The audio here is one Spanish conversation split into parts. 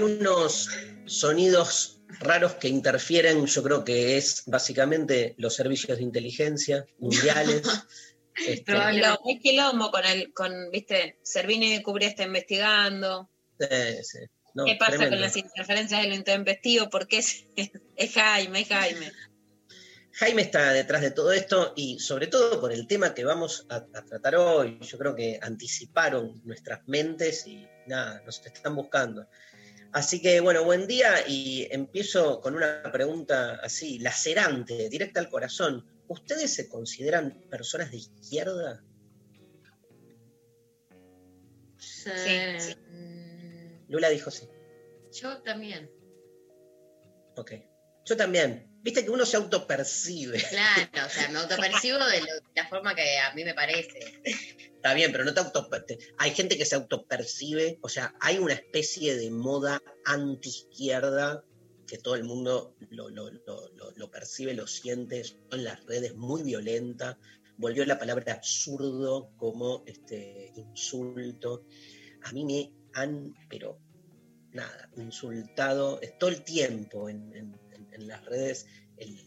hay unos sonidos raros que interfieren, yo creo que es básicamente los servicios de inteligencia mundiales. Este, Quilombo, Hay quilombo con el, con, viste, Servini Cubrí está investigando. sí, no, ¿Qué pasa tremendo. con las interferencias del intempestivo? Porque es, es Jaime, es Jaime. Jaime está detrás de todo esto y sobre todo por el tema que vamos a, a tratar hoy. Yo creo que anticiparon nuestras mentes y nada, nos están buscando. Así que bueno, buen día y empiezo con una pregunta así, lacerante, directa al corazón. ¿Ustedes se consideran personas de izquierda? Sí, sí. Lula dijo sí. Yo también. Ok. Yo también. Viste que uno se autopercibe. Claro, o sea, me autopercibo de lo- la forma que a mí me parece. Está bien, pero no te auto... Hay gente que se autopercibe, o sea, hay una especie de moda anti-izquierda que todo el mundo lo, lo- lo- percibe, lo siente, en las redes muy violenta. Volvió la palabra zurdo como este, insulto. A mí me han, pero nada, insultado todo el tiempo en- en- en las redes. El,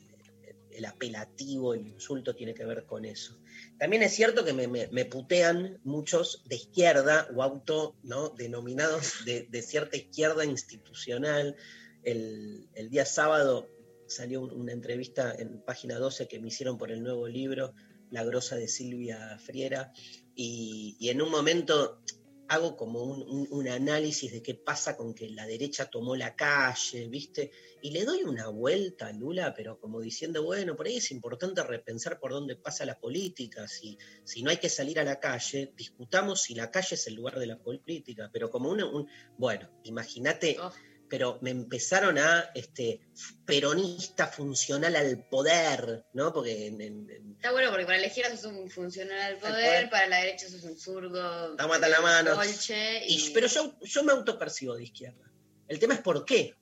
el apelativo, el insulto tiene que ver con eso. También es cierto que me, putean muchos de izquierda o auto ¿no? denominados de, cierta izquierda institucional. El, día sábado salió un- una entrevista en página 12 que me hicieron por el nuevo libro, La Grosa de Silvia Friera, y en un momento hago como un, análisis de qué pasa con que la derecha tomó la calle, ¿viste? Y le doy una vuelta a Lula, pero como diciendo, bueno, por ahí es importante repensar por dónde pasa la política. Si, si no hay que salir a la calle, discutamos si la calle es el lugar de la política. Pero como un, un- bueno, imagínate, Oh. Pero me empezaron a, este, peronista funcional al poder, ¿no? Porque en- Está bueno porque para la izquierda sos un funcional al poder. poder, para la derecha sos un zurdo. Hasta la mano. Dolce, Y- y- pero yo, yo me autopercibo de izquierda. El tema es por qué.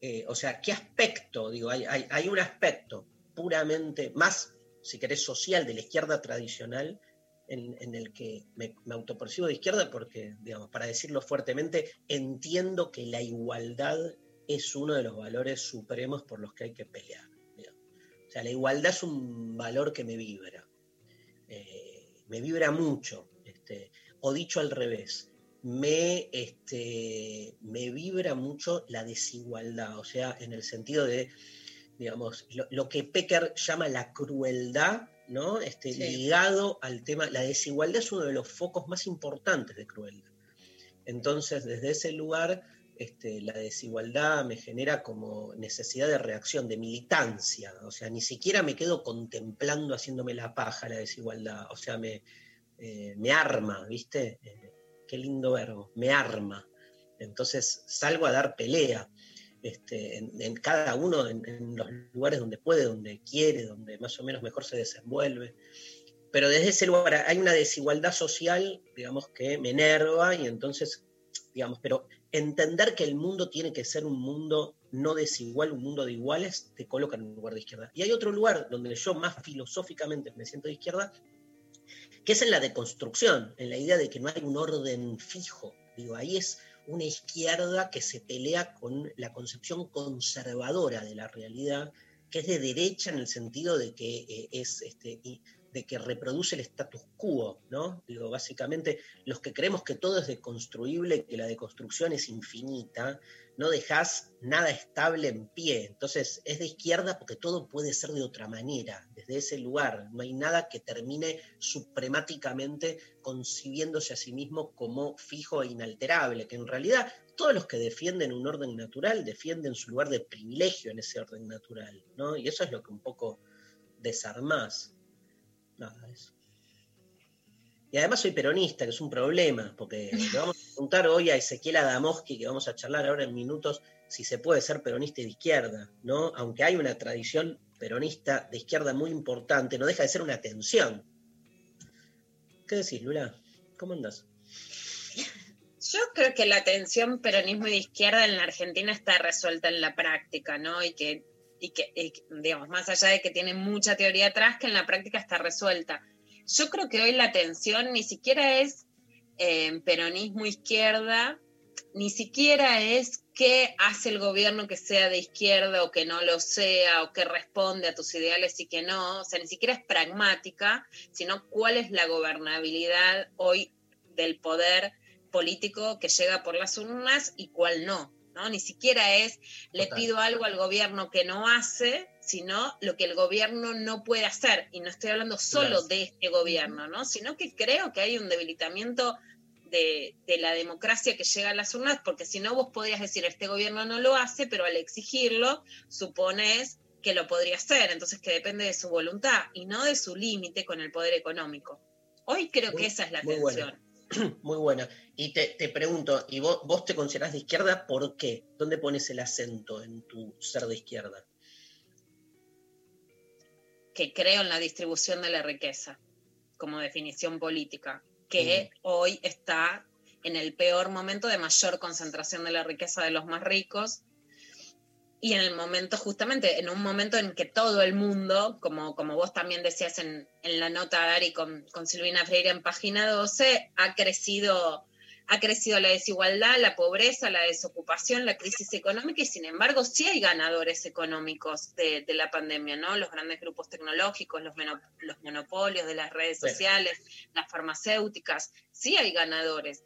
Eh, o sea, ¿qué aspecto? Digo, hay, hay, hay un aspecto puramente más, si querés, social de la izquierda tradicional en, el que me, me autopercibo de izquierda porque, digamos, para decirlo fuertemente, entiendo que la igualdad es uno de los valores supremos por los que hay que pelear. O sea, la igualdad es un valor que me vibra. Eh, me vibra mucho. Este, o dicho al revés, me, este, me vibra mucho la desigualdad, o sea, en el sentido de, digamos, lo, lo que Pecker llama la crueldad, ¿no? Este, Sí. Ligado al tema, la desigualdad es uno de los focos más importantes de crueldad. Entonces, desde ese lugar, este, la desigualdad me genera como necesidad de reacción, de militancia, o sea, ni siquiera me quedo contemplando haciéndome la paja la desigualdad, o sea, me, eh, me arma, ¿viste? Eh, qué lindo verbo, me arma. Entonces salgo a dar pelea, este, en, en cada uno, en, en los lugares donde puede, donde quiere, donde más o menos mejor se desenvuelve. Pero desde ese lugar hay una desigualdad social, digamos, que me enerva y entonces, digamos, pero entender que el mundo tiene que ser un mundo no desigual, un mundo de iguales, te coloca en un lugar de izquierda. Y hay otro lugar donde yo más filosóficamente me siento de izquierda, que es en la deconstrucción, en la idea de que no hay un orden fijo. Digo, ahí es una izquierda que se pelea con la concepción conservadora de la realidad, que es de derecha en el sentido de que eh, es este, de que reproduce el status quo, ¿no? Digo, básicamente, los que creemos que todo es deconstruible, que la deconstrucción es infinita, no dejas nada estable en pie. Entonces, es de izquierda porque todo puede ser de otra manera, desde ese lugar. No hay nada que termine supremáticamente concibiéndose a sí mismo como fijo e inalterable, que en realidad todos los que defienden un orden natural defienden su lugar de privilegio en ese orden natural, ¿no? Y eso es lo que un poco desarmás. Nada, eso. Y además soy peronista, que es un problema, porque le vamos a preguntar hoy a Ezequiel Adamowski, que vamos a charlar ahora en minutos, si se puede ser peronista de izquierda, ¿no? Aunque hay una tradición peronista de izquierda muy importante, no deja de ser una tensión. ¿Qué decís, Lula? ¿Cómo andas? Yo creo que la tensión peronismo y de izquierda en la Argentina está resuelta en la práctica, ¿no? Y que, y que y digamos, más allá de que tiene mucha teoría atrás, que en la práctica está resuelta. Yo creo que hoy la tensión ni siquiera es eh, peronismo izquierda, ni siquiera es qué hace el gobierno que sea de izquierda o que no lo sea, o que responde a tus ideales y que no, o sea, ni siquiera es pragmática, sino cuál es la gobernabilidad hoy del poder político que llega por las urnas y cuál no. ¿No? Ni siquiera es le Total. pido algo al gobierno que no hace, sino lo que el gobierno no puede hacer. Y no estoy hablando solo de este gobierno, ¿no? Sino que creo que hay un debilitamiento de, de la democracia que llega a las urnas, porque si no vos podrías decir, este gobierno no lo hace, pero al exigirlo, supones que lo podría hacer, entonces que depende de su voluntad y no de su límite con el poder económico. Hoy creo Muy- que esa es la buena. Muy buena. Y te, te pregunto, ¿y vos, vos te considerás de izquierda por qué? ¿Dónde pones el acento en tu ser de izquierda? que creo en la distribución de la riqueza como definición política, que hoy está en el peor momento de mayor concentración de la riqueza de los más ricos y en el momento, justamente, en un momento en que todo el mundo, como, como vos también decías en, en la nota, Dari, con, con Silvina Freire en página 12, ha crecido, ha crecido la desigualdad, la pobreza, la desocupación, la crisis económica y sin embargo sí hay ganadores económicos de, de la pandemia, ¿no? Los grandes grupos tecnológicos, los, meno- los monopolios de las redes sociales, las farmacéuticas, sí hay ganadores.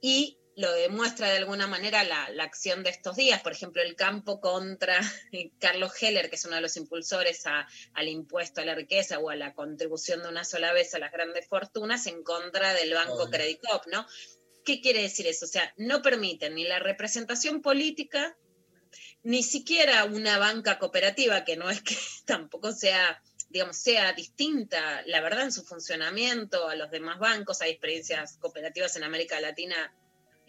Y lo demuestra de alguna manera la, la acción de estos días, por ejemplo, el campo contra Carlos Heller, que es uno de los impulsores a- al impuesto a la riqueza o a la contribución de una sola vez a las grandes fortunas en contra del Banco. Credit Corp, ¿no? ¿Qué quiere decir eso? O sea, no permiten ni la representación política, ni siquiera una banca cooperativa, que no es que tampoco sea, digamos, sea distinta, la verdad, en su funcionamiento a los demás bancos. Hay experiencias cooperativas en América Latina,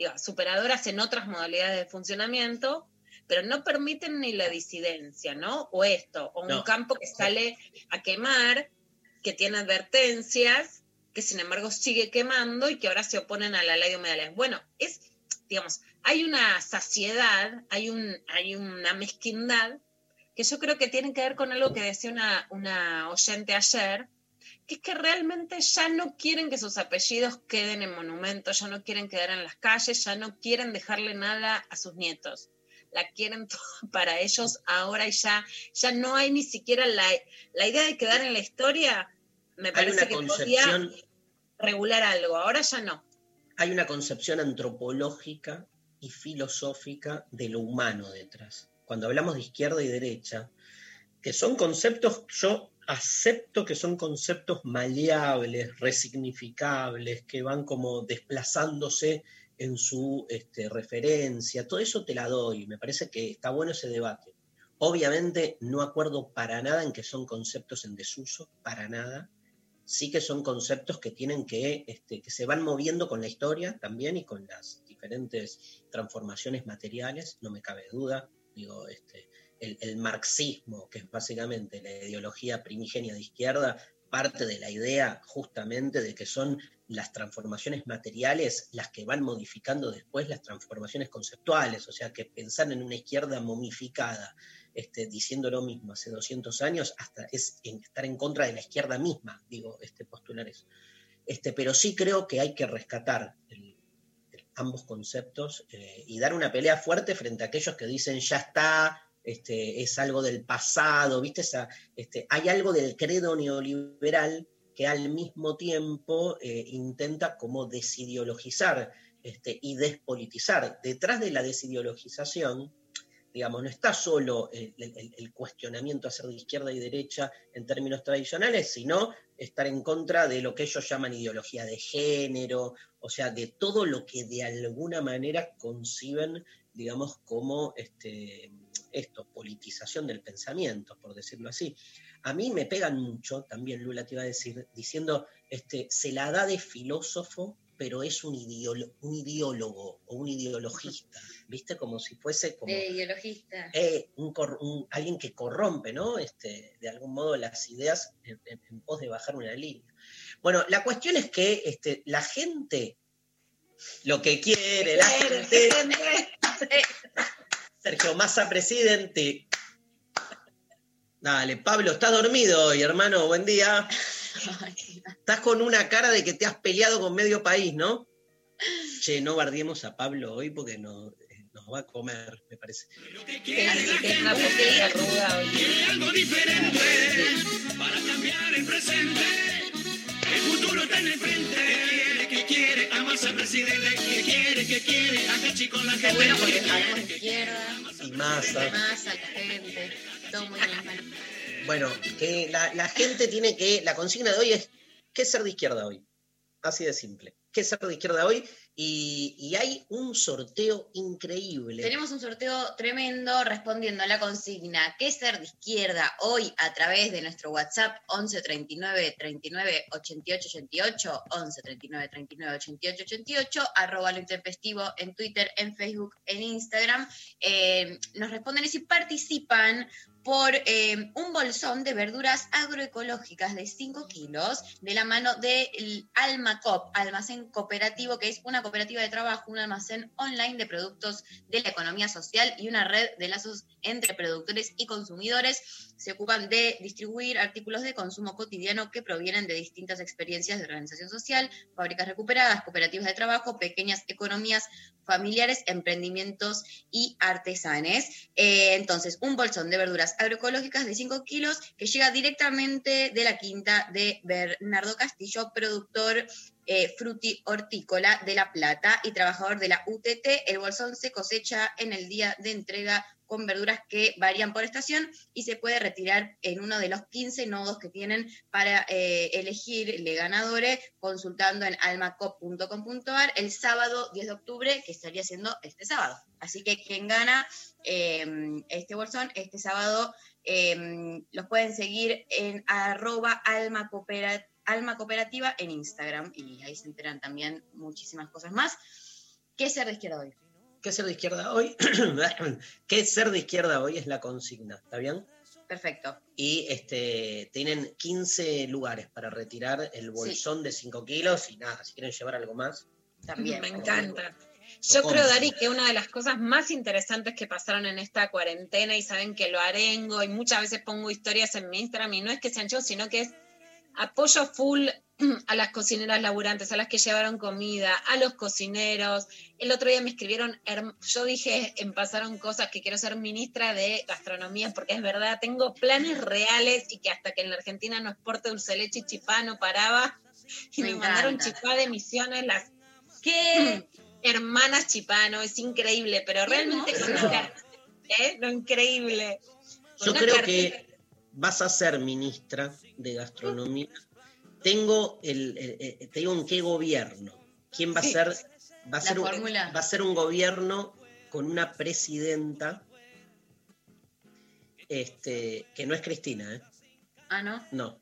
digo, superadoras en otras modalidades de funcionamiento, pero no permiten ni la disidencia, ¿no? O esto, o un No. campo que sale a quemar, que tiene advertencias, que sin embargo sigue quemando y que ahora se oponen a la ley de humedales. Bueno, es, digamos, hay una saciedad, hay, un, hay una mezquindad que yo creo que tiene que ver con algo que decía una, una oyente ayer, es que realmente ya no quieren que sus apellidos queden en monumentos, ya no quieren quedar en las calles, ya no quieren dejarle nada a sus nietos. La quieren todo para ellos ahora y ya, ya no hay ni siquiera la, la idea de quedar en la historia. Me parece que concepción, podía regular algo, ahora ya no. hay una concepción antropológica y filosófica de lo humano detrás. Cuando hablamos de izquierda y derecha, que son conceptos, yo acepto que son conceptos maleables, resignificables, que van como desplazándose en su este, referencia, todo eso te la doy, me parece que está bueno ese debate. Obviamente no acuerdo para nada en que son conceptos en desuso, para nada. Sí que son conceptos que tienen que, este, que se van moviendo con la historia también y con las diferentes transformaciones materiales, no me cabe duda. Digo, este, el, marxismo, que es básicamente la ideología primigenia de izquierda, parte de la idea justamente de que son las transformaciones materiales las que van modificando después las transformaciones conceptuales, o sea que pensar en una izquierda momificada, este, diciendo lo mismo hace 200 años, hasta es en- estar en contra de la izquierda misma, digo, este, postular eso. Este, pero sí creo que hay que rescatar ambos conceptos eh, y dar una pelea fuerte frente a aquellos que dicen ya está, este, es algo del pasado, ¿viste? Este, hay algo del credo neoliberal que al mismo tiempo eh, intenta como desideologizar este, y despolitizar. Detrás de la desideologización, digamos, no está solo el, cuestionamiento hacer de izquierda y derecha en términos tradicionales, sino estar en contra de lo que ellos llaman ideología de género, o sea, de todo lo que de alguna manera conciben, digamos, como esto, politización del pensamiento, por decirlo así. A mí me pegan mucho, también Lula te iba a decir, diciendo, este, se la da de filósofo, pero es un, ideolo- un ideólogo o un ideologista, ¿viste? Como si fuese como De ideologista. eh, un cor- un- alguien que corrompe, ¿no? Este, de algún modo las ideas en, en- en pos de bajar una línea. Bueno, la cuestión es que este, la gente, lo que quiere, la gente, Sergio Massa presidente. Dale, Pablo, estás dormido hoy, hermano, buen día. Estás con una cara de que te has peleado con medio país, ¿no? Che, no bardiemos a Pablo hoy porque no- eh, nos va a comer, me parece. Así que es una poquita ruda hoy. algo diferente para cambiar el presente. El futuro está en el frente. ¿Qué quiere? ¿Qué quiere? Amas al presidente. ¿Qué quiere? ¿Qué quiere? Acá chicos la gente. bueno porque de izquierda, Y Massa. más a la gente, todo muy bien. Bueno, que la, la gente tiene que, la consigna de hoy es, ¿qué ser de izquierda hoy? Así de simple. ¿Qué ser de izquierda hoy? Y, hay un sorteo increíble. Tenemos un sorteo tremendo respondiendo a la consigna ¿Qué ser de izquierda hoy a través de nuestro WhatsApp 11 39 39 88 88 11 39 39 88 88 arroba lo intempestivo en Twitter, en Facebook, en Instagram. Eh, nos responden y si participan por eh, un bolsón de verduras agroecológicas de 5 kilos de la mano del Almacop, almacén cooperativo, que es una cooperativa de trabajo, un almacén online de productos de la economía social y una red de lazos entre productores y consumidores. Se ocupan de distribuir artículos de consumo cotidiano que provienen de distintas experiencias de organización social, fábricas recuperadas, cooperativas de trabajo, pequeñas economías familiares, emprendimientos y artesanes. Eh, entonces, un bolsón de verduras agroecológicas de 5 kilos que llega directamente de la quinta de Bernardo Castillo, productor eh, hortícola de La Plata y trabajador de la UTT. El bolsón se cosecha en el día de entrega con verduras que varían por estación y se puede retirar en uno de los 15 nodos que tienen para eh, elegir le ganadores consultando en almacop.com.ar el sábado 10 de octubre, que estaría siendo este sábado. Así que quien gana eh, este bolsón este sábado eh, los pueden seguir en arroba en Instagram y ahí se enteran también muchísimas cosas más. ¿Qué ser de izquierda hoy? ¿Qué ser de izquierda hoy? ¿Qué ser de izquierda hoy? Es la consigna, ¿está bien? Perfecto. Y este, tienen 15 lugares para retirar el bolsón de 5 kilos y nada, si quieren llevar algo más. También. Me encanta. Yo creo, Dari, que una de las cosas más interesantes que pasaron en esta cuarentena, y saben que lo arengo, y muchas veces pongo historias en mi Instagram, y no es que sean yo, sino que es apoyo full a las cocineras laburantes, a las que llevaron comida, a los cocineros. El otro día me escribieron, yo dije, en pasaron cosas que quiero ser ministra de gastronomía, porque es verdad, tengo planes reales y que hasta que en la Argentina no exporte dulce leche y chipá no paraba. Y Me me, mandaron chipá de misiones, las ¿Qué? hermanas Chipano, es increíble, pero realmente car- ¿eh? Lo increíble. Con Yo creo cartita- que vas a ser ministra de gastronomía. Tengo el, el- el- te digo en qué gobierno. ¿Quién va Sí. a ser? Va a La ser, un, fórmula. va a ser un gobierno con una presidenta este, que no es Cristina, ¿eh? Ah, ¿no? No.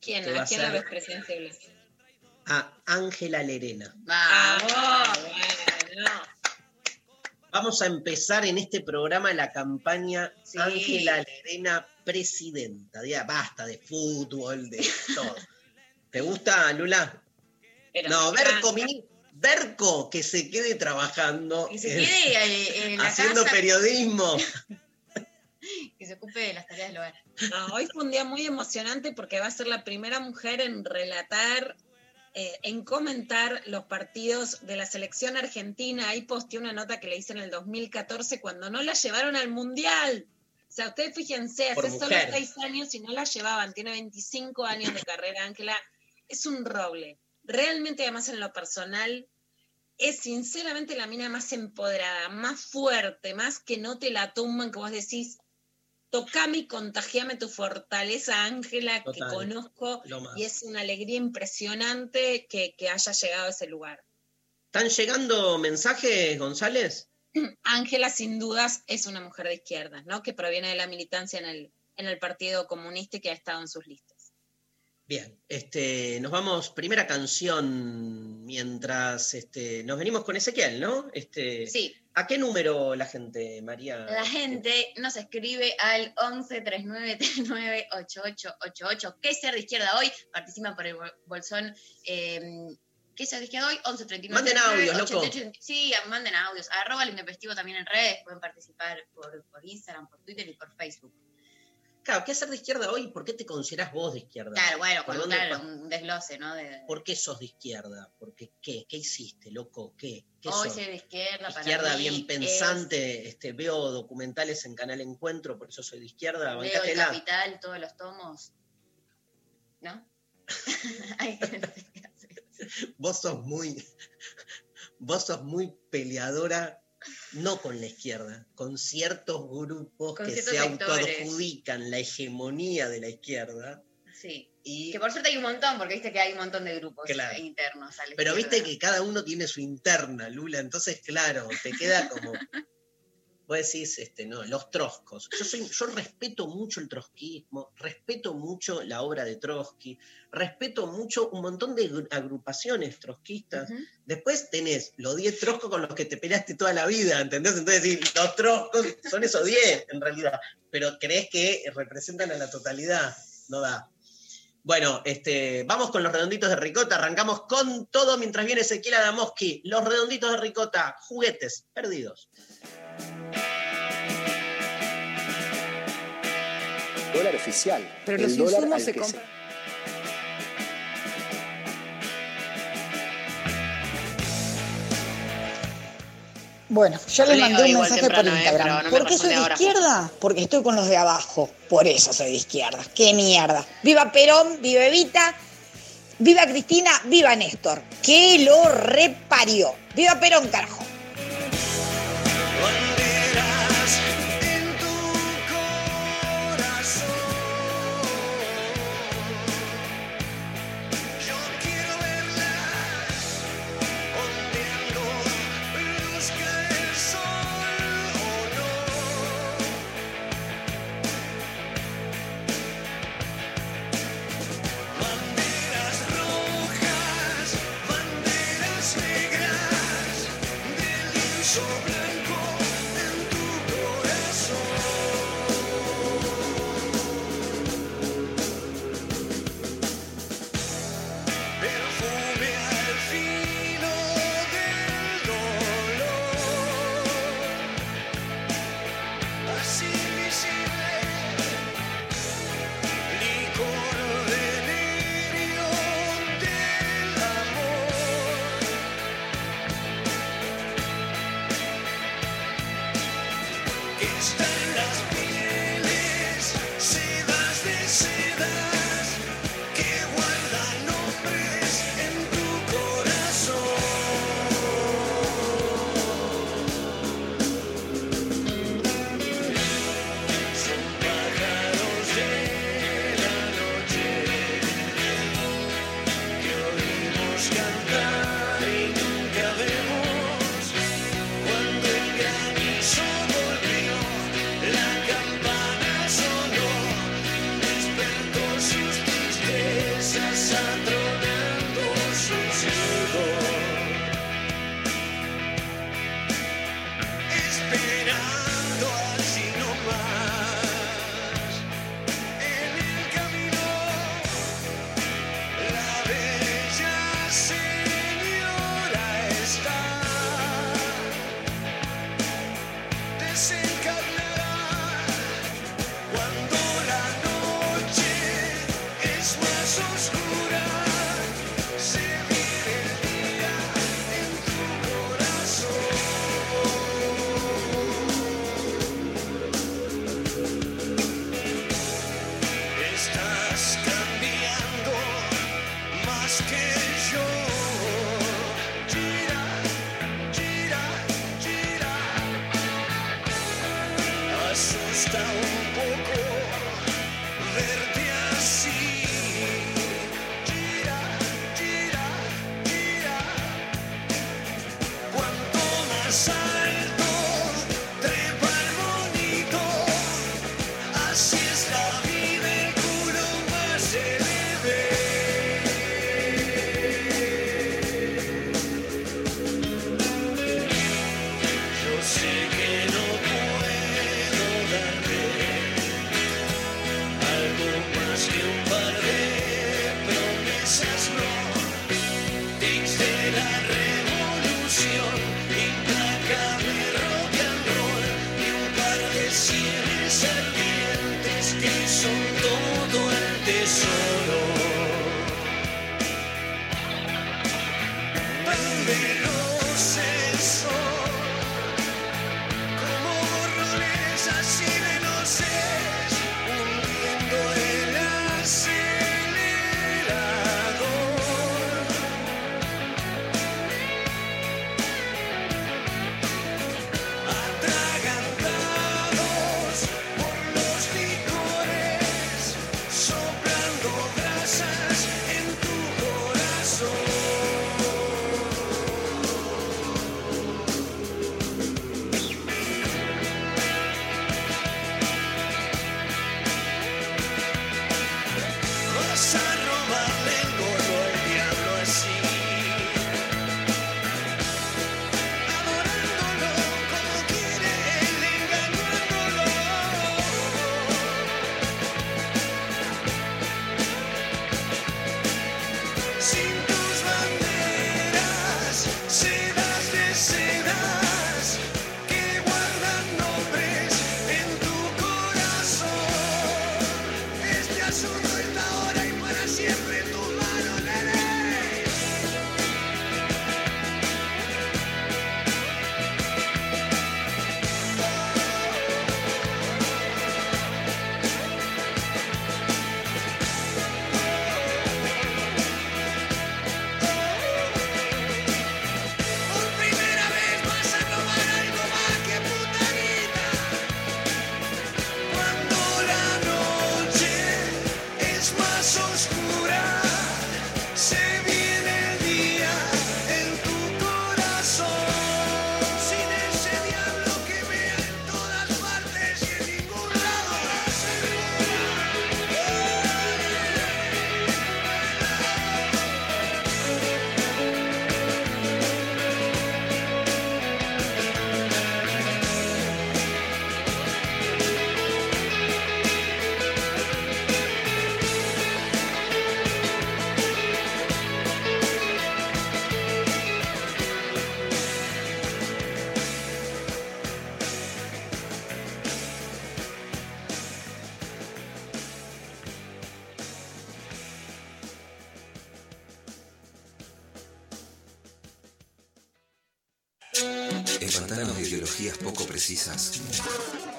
¿Quién? ¿A quién la ser- ves presidenciable? A Ángela Lerena. Vamos. Ah, bueno. Vamos a empezar en este programa la campaña Sí. Ángela Lerena presidenta. Ya basta de fútbol, de todo. ¿Te gusta, Lula? No, Berco, mini- Berco, que se quede trabajando, Que se quede eh, en la haciendo casa, periodismo. que se ocupe de las tareas del hogar. No, hoy fue un día muy emocionante porque va a ser la primera mujer en relatar, eh, en comentar los partidos de la selección argentina. Ahí posteé una nota que le hice en el 2014 cuando no la llevaron al Mundial. O sea, ustedes fíjense, Por hace solo seis años y no la llevaban. Tiene 25 años de carrera, Ángela. Es un roble. Realmente, además, en lo personal, es sinceramente la mina más empoderada, más fuerte, más que no te la tumban, que vos decís, tocame y contagiame tu fortaleza, Ángela, que conozco, y es una alegría impresionante que, que haya llegado a ese lugar. ¿Están llegando mensajes, González? Ángela, sin dudas, es una mujer de izquierda, ¿no? Que proviene de la militancia en el, en el Partido Comunista y que ha estado en sus listas. Bien, este, nos vamos, primera canción, mientras este, nos venimos con Ezequiel, ¿no? Este, Sí, ¿A qué número la gente, María? la gente nos escribe al 11 39 39 8888. ¿Qué ser de izquierda hoy? Participan por el bol- bolsón. eh, ¿Qué ser de izquierda hoy? 11 39 Manden 39, audios, loco. 88. Sí, manden audios. Arroba el intempestivo también en redes. Pueden participar por, por Instagram, por Twitter y por Facebook. Claro, ¿qué ser de izquierda hoy? ¿Por qué te considerás vos de izquierda? Claro, bueno, ¿Por con dónde- claro, un desglose, ¿no? De, ¿Por qué sos de izquierda? ¿Por qué, qué? ¿Qué hiciste, loco? ¿Qué? ¿Qué hoy ser de izquierda para izquierda mí bien es- pensante, este, veo documentales en Canal Encuentro, por eso soy de izquierda, Leo el. Capital, todos los tomos. ¿No? Eso. Vos sos muy, vos sos muy peleadora, no con la izquierda, con ciertos grupos Con que ciertos se autoadjudican la hegemonía de la izquierda. Sí. Y, Que por suerte hay un montón, porque viste que hay un montón de grupos Claro. internos. a la pero viste que cada uno tiene su interna, Lula, entonces claro, te queda como... Vos decís, este, no, los troscos. Yo, soy, yo respeto mucho el trotskismo, respeto mucho la obra de Trotsky, respeto mucho un montón de gru- agrupaciones trotskistas. Después tenés los 10 troscos con los que te peleaste toda la vida, ¿entendés? Entonces sí, los troscos son esos 10 en realidad, pero crees que representan a la totalidad, no da. Bueno, este, vamos con los redonditos de ricota, arrancamos con todo mientras viene Ezequiel Adamoski. Los redonditos de ricota, juguetes perdidos. Dólar oficial. Pero el los dólar insumos se compran. Bueno, ya les mandé un mensaje por eh, Instagram. no ¿Por qué soy de ahora. izquierda? Porque estoy con los de abajo. Por eso soy de izquierda. ¡Qué mierda! ¡Viva Perón! ¡Viva Evita! ¡Viva Cristina! ¡Viva Néstor! ¡Que lo reparió! ¡Viva Perón, carajo!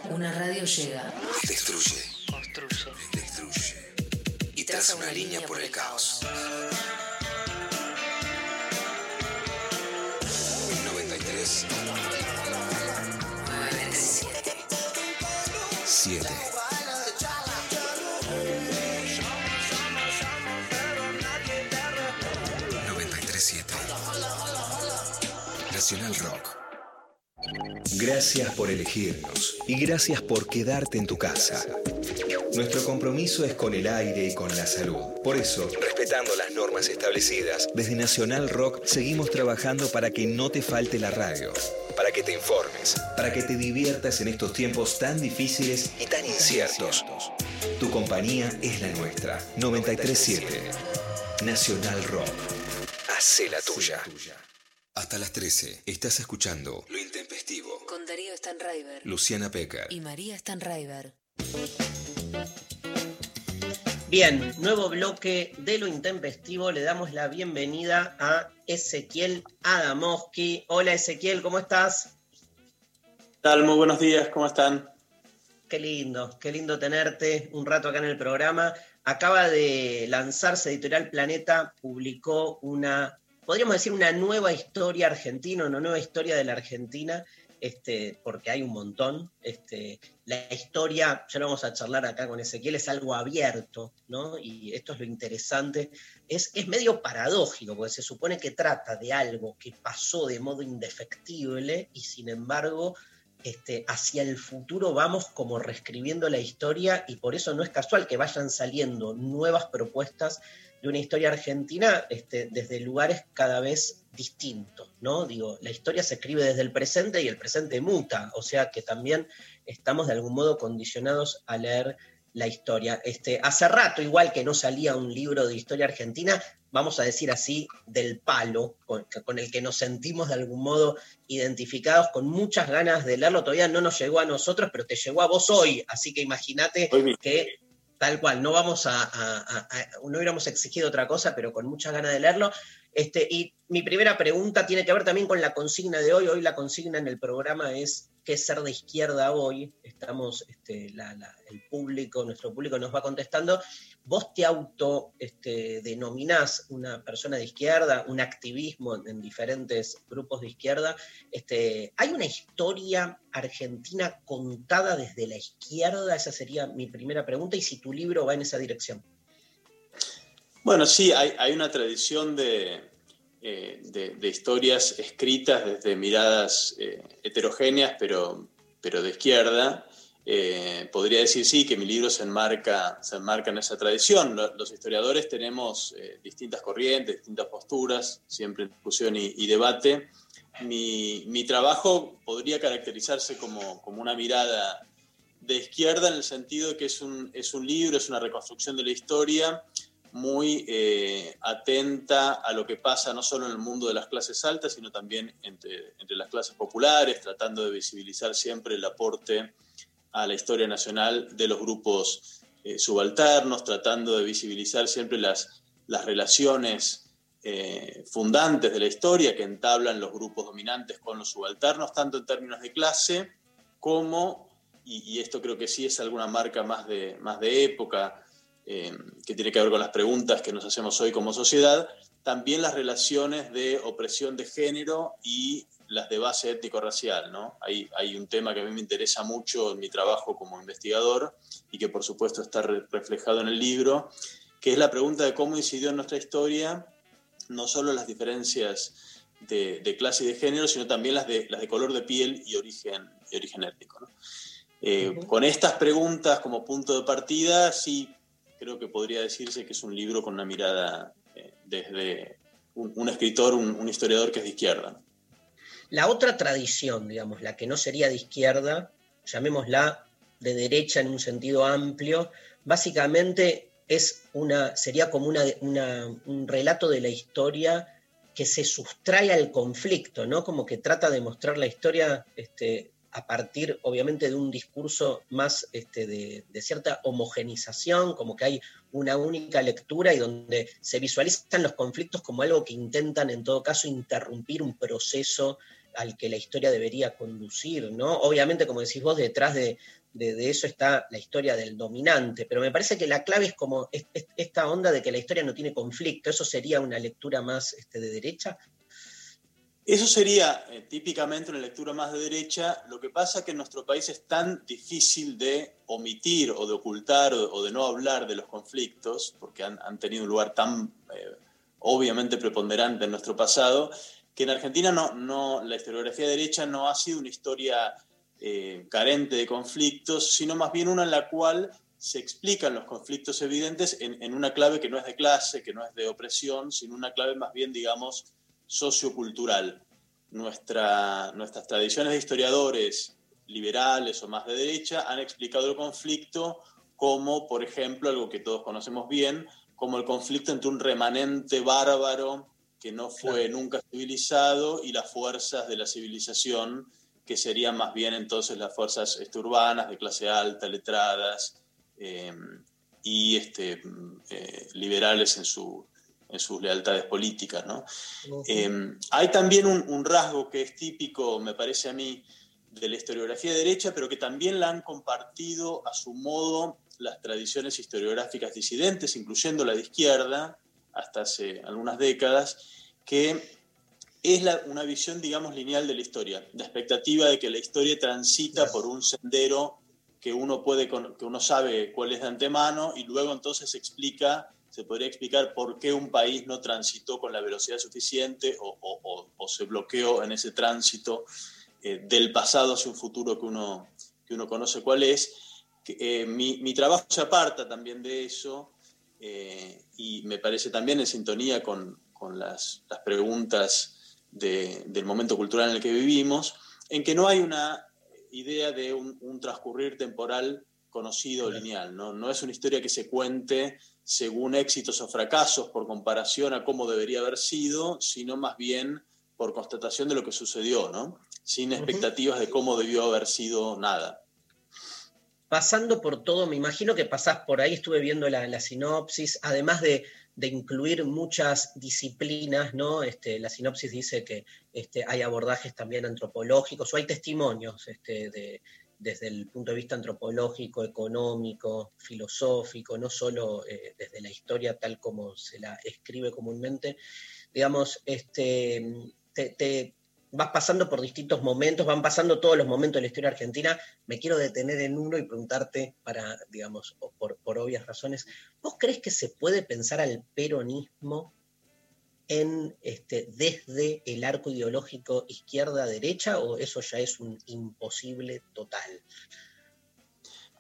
Una radio llega, y gracias por quedarte en tu casa. Nuestro compromiso es con el aire y con la salud. Por eso, respetando las normas establecidas, desde Nacional Rock seguimos trabajando para que no te falte la radio, para que te informes, para que te diviertas en estos tiempos tan difíciles y tan inciertos. Tu compañía es la nuestra. 937 Nacional Rock. Hacé la tuya. Hasta las 13 estás escuchando Stanraiver Luciana Pecker. y María Stanraiver. Bien, nuevo bloque de lo intempestivo. Le damos la bienvenida a Ezequiel Adamowski. Hola Ezequiel, ¿cómo estás? ¿Qué tal? Muy buenos días, ¿cómo están? Qué lindo, qué lindo tenerte un rato acá en el programa. Acaba de lanzarse Editorial Planeta, publicó una, podríamos decir, una nueva historia argentina, una nueva historia de la Argentina, este, porque hay un montón. Este, la historia, ya lo vamos a charlar acá con Ezequiel, es algo abierto, ¿no? Y esto es lo interesante. Es, medio paradójico, porque se supone que trata de algo que pasó de modo indefectible y sin embargo este, hacia el futuro vamos como reescribiendo la historia y por eso no es casual que vayan saliendo nuevas propuestas de una historia argentina este, desde lugares cada vez distintos, ¿no? Digo, la historia se escribe desde el presente y el presente muta, o sea que también estamos de algún modo condicionados a leer la historia. Este, hace rato, igual que no salía un libro de historia argentina, vamos a decir así, del palo, con, con, el que nos sentimos de algún modo identificados, con muchas ganas de leerlo. Todavía no nos llegó a nosotros, pero te llegó a vos hoy, así que imagínate que tal cual, no vamos a, a, no hubiéramos exigido otra cosa, pero con muchas ganas de leerlo. Este, y mi primera pregunta tiene que ver también con la consigna de hoy. Hoy la consigna en el programa es qué ser de izquierda hoy. Estamos, este, el público, nuestro público nos va contestando. Vos te auto este, denominás una persona de izquierda, un activismo en diferentes grupos de izquierda. Este, ¿Hay una historia argentina contada desde la izquierda? Esa sería mi primera pregunta. Y si tu libro va en esa dirección. Bueno, sí, hay, hay una tradición de, eh, de, historias escritas desde miradas eh, heterogéneas, pero, pero de izquierda. eh, podría decir sí, que mi libro se enmarca, se enmarca en esa tradición. Lo- Los historiadores tenemos distintas corrientes, distintas posturas, siempre en discusión y, y debate. Mi, mi trabajo podría caracterizarse como, como una mirada de izquierda en el sentido de que es un, es un libro, es una reconstrucción de la historia muy eh, atenta a lo que pasa no solo en el mundo de las clases altas, sino también entre, entre las clases populares, tratando de visibilizar siempre el aporte a la historia nacional de los grupos eh, subalternos, tratando de visibilizar siempre las, las relaciones eh, fundantes de la historia que entablan los grupos dominantes con los subalternos, tanto en términos de clase como, y, y esto creo que sí es alguna marca más de, más de época, eh, que tiene que ver con las preguntas que nos hacemos hoy como sociedad, también las relaciones de opresión de género y las de base étnico-racial. ¿no? Hay, hay un tema que a mí me interesa mucho en mi trabajo como investigador y que por supuesto está re- reflejado en el libro, que es la pregunta de cómo incidió en nuestra historia no solo las diferencias de, de clase y de género, sino también las de, las de color de piel y origen, y origen étnico. ¿no? Eh, Con estas preguntas como punto de partida, sí creo que podría decirse que es un libro con una mirada eh, desde un, escritor, un, historiador que es de izquierda. La otra tradición, digamos, la que no sería de izquierda, llamémosla de derecha en un sentido amplio, básicamente es una, sería como una- un relato de la historia que se sustrae al conflicto, ¿no? Como que trata de mostrar la historia este, a partir, obviamente, de un discurso más este, de, cierta homogenización, como que hay una única lectura y donde se visualizan los conflictos como algo que intentan, en todo caso, interrumpir un proceso al que la historia debería conducir, ¿no? Obviamente, como decís vos, detrás de, eso está la historia del dominante, pero me parece que la clave es como es- es- esta onda de que la historia no tiene conflicto, eso sería una lectura más este, de derecha. Eso sería eh, típicamente una lectura más de derecha. Lo que pasa que en nuestro país es tan difícil de omitir o de ocultar o, de no hablar de los conflictos, porque han, han tenido un lugar tan eh, obviamente preponderante en nuestro pasado, que en Argentina no, no, la historiografía derecha no ha sido una historia eh, carente de conflictos, sino más bien una en la cual se explican los conflictos evidentes en, en una clave que no es de clase, que no es de opresión, sino una clave más bien, digamos, sociocultural. Nuestra, nuestras tradiciones de historiadores liberales o más de derecha han explicado el conflicto como, por ejemplo, algo que todos conocemos bien, como el conflicto entre un remanente bárbaro que no fue nunca civilizado y las fuerzas de la civilización, que serían más bien entonces las fuerzas este, urbanas, de clase alta, letradas eh, y este, eh, liberales en, su, en sus lealtades políticas. ¿no? Eh, hay también un, un rasgo que es típico, me parece a mí, de la historiografía derecha, pero que también la han compartido a su modo las tradiciones historiográficas disidentes, incluyendo la de izquierda, hasta hace algunas décadas, que es la- una visión, digamos, lineal de la historia, la expectativa de que la historia transita por un sendero que uno puede, que uno sabe cuál es de antemano y luego entonces se explica, se podría explicar por qué un país no transitó con la velocidad suficiente o, o- o- o se bloqueó en ese tránsito eh, del pasado hacia un futuro que uno, que uno conoce cuál es. Eh, mi, mi trabajo se aparta también de eso eh, y me parece también en sintonía con, con las, las preguntas de- del momento cultural en el que vivimos, en que no hay una idea de un, un transcurrir temporal conocido lineal. ¿no? no es una historia que se cuente según éxitos o fracasos por comparación a cómo debería haber sido, sino más bien por constatación de lo que sucedió, ¿no? sin expectativas de cómo debió haber sido nada. pasando por todo, me imagino que pasás por ahí, estuve viendo la, la sinopsis, además de, de incluir muchas disciplinas, ¿no? Este, la sinopsis dice que este, hay abordajes también antropológicos, o hay testimonios este, de, desde el punto de vista antropológico, económico, filosófico, no solo eh, desde la historia tal como se la escribe comúnmente. Digamos, este, te, te vas pasando por distintos momentos, van pasando todos los momentos de la historia argentina. Me quiero detener en uno y preguntarte, para, digamos, por, por obvias razones, ¿vos crees que se puede pensar al peronismo en, este, desde el arco ideológico izquierda-derecha o eso ya es un imposible total?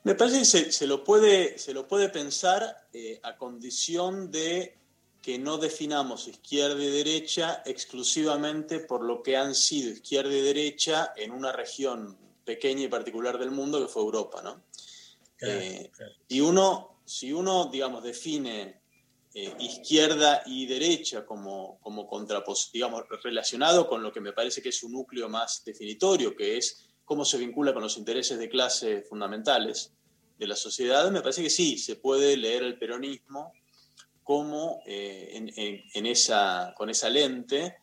Me parece que se, se lo, puede, se lo puede pensar eh, a condición de que no definamos izquierda y derecha exclusivamente por lo que han sido izquierda y derecha en una región pequeña y particular del mundo que fue Europa, ¿no? Claro, Eh, claro. y uno, si uno, digamos, define eh, izquierda y derecha como, como contrapos, digamos, relacionado con lo que me parece que es un núcleo más definitorio, que es cómo se vincula con los intereses de clase fundamentales de la sociedad, me parece que sí, se puede leer el peronismo como eh, en, en- en esa, con esa lente,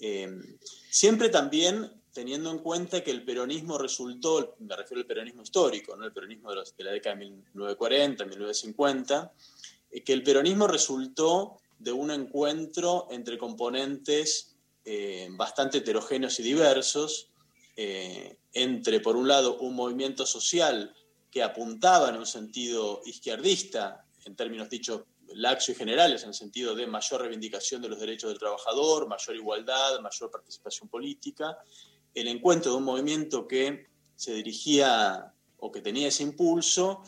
eh, siempre también teniendo en cuenta que el peronismo resultó, me refiero al peronismo histórico, ¿no? el peronismo de, los- de la década de 1940, 1950, eh, que el peronismo resultó de un encuentro entre componentes eh, bastante heterogéneos y diversos, eh, entre, por un lado, un movimiento social que apuntaba en un sentido izquierdista, en términos dichos laxos y generales, en el sentido de mayor reivindicación de los derechos del trabajador, mayor igualdad, mayor participación política, el encuentro de un movimiento que se dirigía o que tenía ese impulso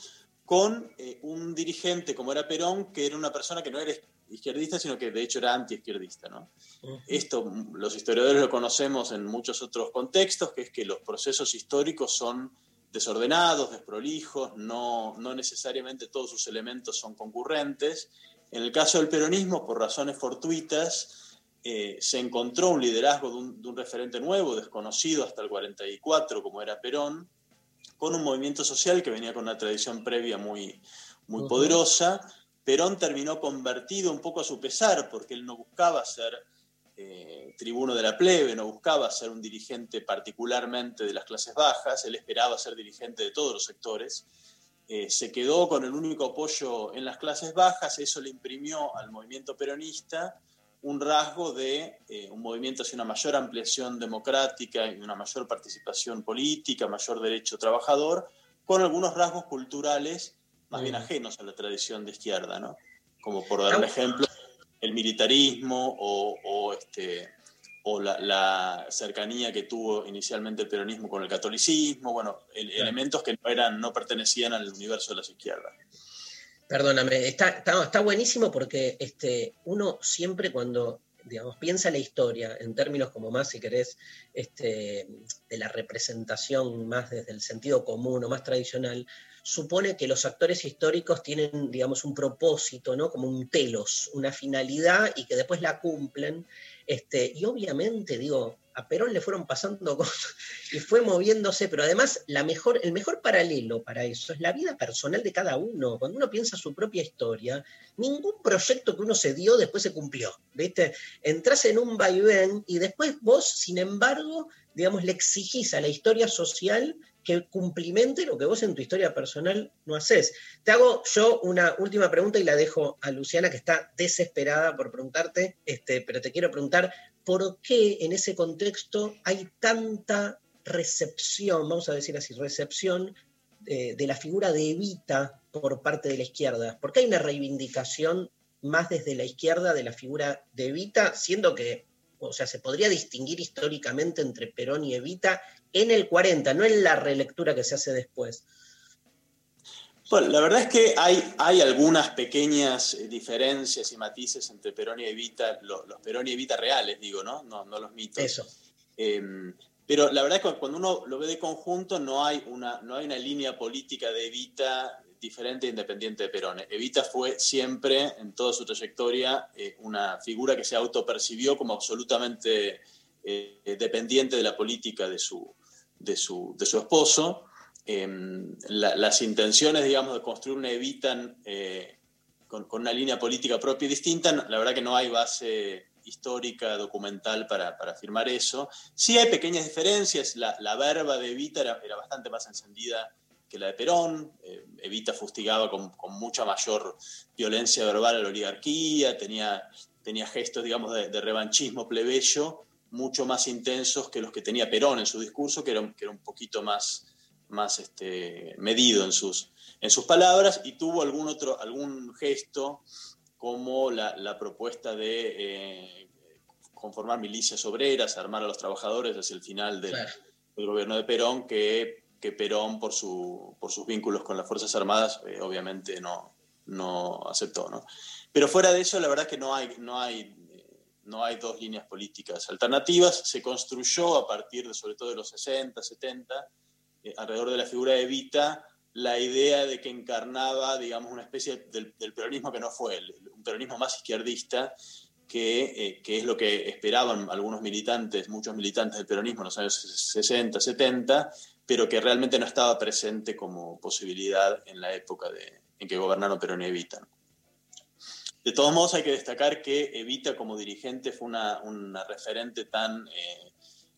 con eh, un dirigente como era Perón, que era una persona que no era izquierdista, sino que de hecho era antiizquierdista. ¿no? Esto los historiadores lo conocemos en muchos otros contextos, que es que los procesos históricos son desordenados, desprolijos, no, no necesariamente todos sus elementos son concurrentes. En el caso del peronismo, por razones fortuitas, eh, se encontró un liderazgo de un, de un referente nuevo, desconocido hasta el 44, como era Perón, con un movimiento social que venía con una tradición previa muy, muy poderosa. Perón terminó convertido un poco a su pesar, porque él no buscaba ser eh, tribuno de la plebe, no buscaba ser un dirigente particularmente de las clases bajas, él esperaba ser dirigente de todos los sectores. Eh, se quedó con el único apoyo en las clases bajas, eso le imprimió al movimiento peronista un rasgo de eh, un movimiento hacia una mayor ampliación democrática y una mayor participación política, mayor derecho trabajador, con algunos rasgos culturales más bien ajenos a la tradición de izquierda, ¿no? Como por dar un ejemplo, el militarismo o, o, este, o la, la cercanía que tuvo inicialmente el peronismo con el catolicismo, bueno, el- elementos que no, eran, no pertenecían al universo de las izquierdas. Perdóname, está, está, está buenísimo porque este, uno siempre cuando, digamos, piensa la historia en términos como más, si querés, este, de la representación más desde el sentido común o más tradicional, supone que los actores históricos tienen, digamos, un propósito, ¿no? Como un telos, una finalidad y que después la cumplen. Este, y obviamente, digo, a Perón le fueron pasando cosas y fue moviéndose, pero además la mejor, el mejor paralelo para eso es la vida personal de cada uno. Cuando uno piensa su propia historia, ningún proyecto que uno se dio después se cumplió, ¿viste? Entrás en un vaivén y después vos, sin embargo, digamos, le exigís a la historia social que cumplimente lo que vos en tu historia personal no haces. Te hago yo una última pregunta y la dejo a Luciana, que está desesperada por preguntarte, este, pero te quiero preguntar, ¿por qué en ese contexto hay tanta recepción, vamos a decir así, recepción eh, de la figura de Evita por parte de la izquierda? ¿Por qué hay una reivindicación más desde la izquierda de la figura de Evita, siendo que, o sea, se podría distinguir históricamente entre Perón y Evita en el 40, no en la relectura que se hace después? Bueno, la verdad es que hay, hay algunas pequeñas eh, diferencias y matices entre Perón y Evita, los, los Perón y Evita reales, digo, ¿no? No, no los mitos. Eso. Eh, pero la verdad es que cuando uno lo ve de conjunto no hay una, no hay una línea política de Evita diferente e independiente de Perón. Evita fue siempre, en toda su trayectoria, eh, una figura que se autopercibió como absolutamente eh, dependiente de la política de su, de su, de su esposo. Eh, la, las intenciones, digamos, de construir una Evita eh, con, con, una línea política propia y distinta, la verdad que no hay base histórica, documental para, para afirmar eso. Sí hay pequeñas diferencias, la, la verba de Evita era, era, bastante más encendida que la de Perón, eh, Evita fustigaba con, con, mucha mayor violencia verbal a la oligarquía, tenía, tenía gestos, digamos, de, de, revanchismo plebeyo mucho más intensos que los que tenía Perón en su discurso, que era, que era un poquito más, más este, medido en sus, en sus palabras, y tuvo algún, otro, algún gesto como la, la propuesta de eh, conformar milicias obreras, armar a los trabajadores hacia el final del, claro. del, gobierno de Perón, que que Perón, por, su, por sus vínculos con las Fuerzas Armadas, eh, obviamente no, no aceptó. ¿no? Pero fuera de eso, la verdad es que no hay, no hay, no hay dos líneas políticas alternativas. Se construyó a partir de, sobre todo de los 60, 70, eh, alrededor de la figura de Evita, la idea de que encarnaba, digamos, una especie del, del peronismo que no fue, el- un peronismo más izquierdista, que, eh, que es lo que esperaban algunos militantes, muchos militantes del peronismo en los años 60, 70, pero que realmente no estaba presente como posibilidad en la época de, en que gobernaron Perón y Evita. De todos modos, hay que destacar que Evita como dirigente fue una, una referente tan eh,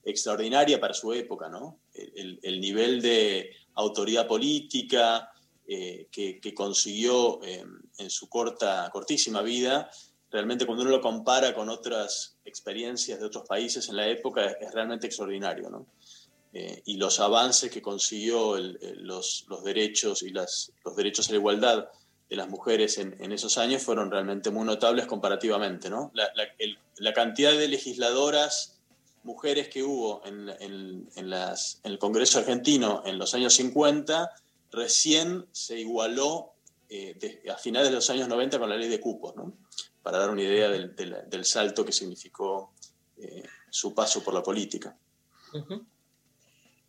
extraordinaria para su época, ¿no? El, el- el nivel de autoridad política eh, que, consiguió eh, en su corta, cortísima vida, realmente cuando uno lo compara con otras experiencias de otros países en la época, es, realmente extraordinario, ¿no? Eh, y los avances que consiguió los, los derechos y las, los derechos a la igualdad de las mujeres en, esos años fueron realmente muy notables comparativamente. ¿no? La cantidad de legisladoras mujeres que hubo en, el Congreso argentino en los años 50 recién se igualó eh, a finales de los años 90 con la ley de cupos, para dar una idea del salto que significó eh, su paso por la política.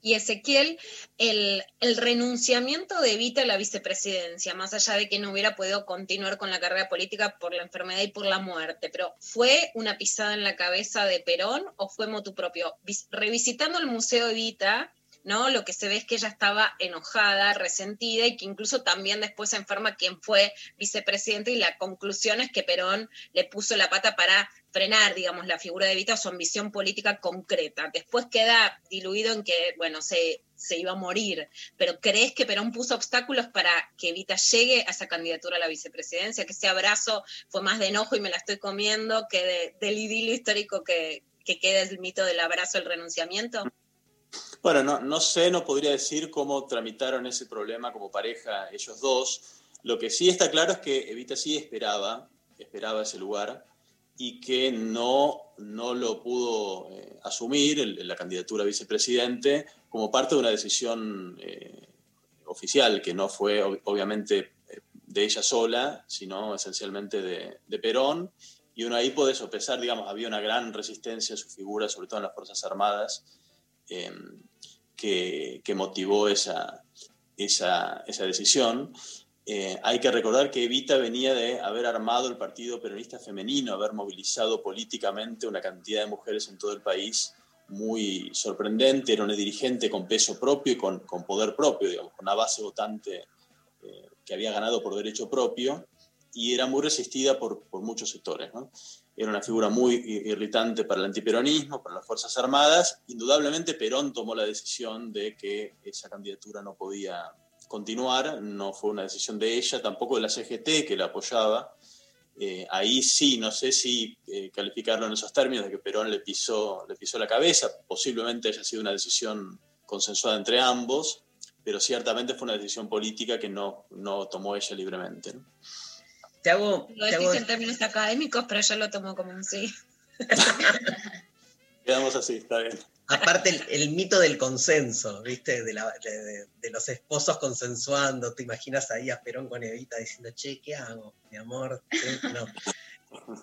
Y Ezequiel, el, el renunciamiento de Evita a la vicepresidencia, más allá de que no hubiera podido continuar con la carrera política por la enfermedad y por la muerte, pero ¿fue una pisada en la cabeza de Perón o fue motu propio? Vis- revisitando el Museo Evita, ¿no? Lo que se ve es que ella estaba enojada, resentida y que incluso también después se enferma quien fue vicepresidente y la conclusión es que Perón le puso la pata para frenar, digamos, la figura de Evita su ambición política concreta. Después queda diluido en que, bueno, se, se iba a morir. Pero ¿crees que Perón puso obstáculos para que Evita llegue a esa candidatura a la vicepresidencia? Que ese abrazo fue más de enojo y me la estoy comiendo que de- del idilio histórico que, que queda el mito del abrazo, el renunciamiento. Bueno, no, no sé, no podría decir cómo tramitaron ese problema como pareja ellos dos. Lo que sí está claro es que Evita sí esperaba, esperaba ese lugar y que no, no lo pudo eh, asumir la candidatura a vicepresidente como parte de una decisión eh, oficial, que no fue ob- obviamente eh, de ella sola, sino esencialmente de, de Perón. Y uno ahí puede sopesar, digamos, había una gran resistencia a su figura, sobre todo en las Fuerzas Armadas, eh, que, que motivó esa, esa, esa decisión. Eh, hay que recordar que Evita venía de haber armado el Partido Peronista Femenino, haber movilizado políticamente una cantidad de mujeres en todo el país muy sorprendente, era una dirigente con peso propio y con, con poder propio, digamos, con una base votante eh, que había ganado por derecho propio y era muy resistida por, por muchos sectores. ¿no? Era una figura muy irritante para el antiperonismo, para las Fuerzas Armadas. Indudablemente Perón tomó la decisión de que esa candidatura no podía continuar, no fue una decisión de ella, tampoco de la CGT que la apoyaba. Eh, ahí sí, no sé si eh, calificarlo en esos términos de que Perón le pisó, le pisó la cabeza, posiblemente haya sido una decisión consensuada entre ambos, pero ciertamente fue una decisión política que no, no tomó ella libremente. ¿no? Te hago, Lo decís hago- en términos académicos, pero yo lo tomo como un sí. Quedamos así, está bien. aparte el, el mito del consenso, ¿viste? De, la- de- de- de los esposos consensuando. Te imaginas ahí a Perón con Evita diciendo, che, ¿qué hago, mi amor? ¿Qué? No.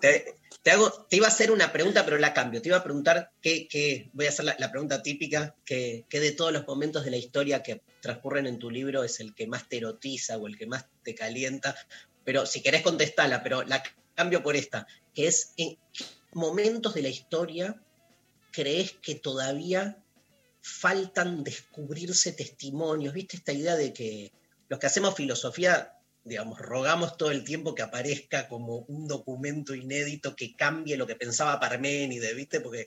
Te, te hago, te iba a hacer una pregunta, pero la cambio. Te iba a preguntar qué, qué- voy a hacer la, la pregunta típica, que, que de todos los momentos de la historia que transcurren en tu libro es el que más te erotiza o el que más te calienta. Pero si querés contestarla, pero la cambio por esta, que es en qué momentos de la historia crees que todavía faltan descubrirse testimonios? ¿Viste esta idea de que los que hacemos filosofía, digamos, rogamos todo el tiempo que aparezca como un documento inédito que cambie lo que pensaba Parménides, ¿viste? Porque,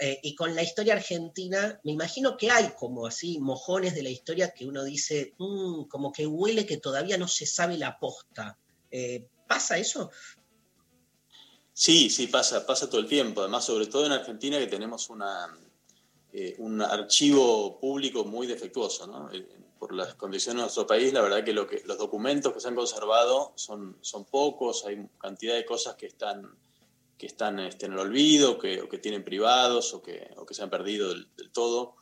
eh, y con la historia argentina, me imagino que hay como así mojones de la historia que uno dice, "Mm, como que huele que todavía no se sabe la posta. Eh, ¿Pasa eso? Sí, sí, pasa, pasa todo el tiempo. Además, sobre todo en Argentina, que tenemos una, eh, un archivo público muy defectuoso. Eh, Por las condiciones de nuestro país, la verdad que, lo que los documentos que se han conservado son, son pocos, hay cantidad de cosas que están, que están este, en el olvido, que, o que tienen privados, o que, o que se han perdido del, todo.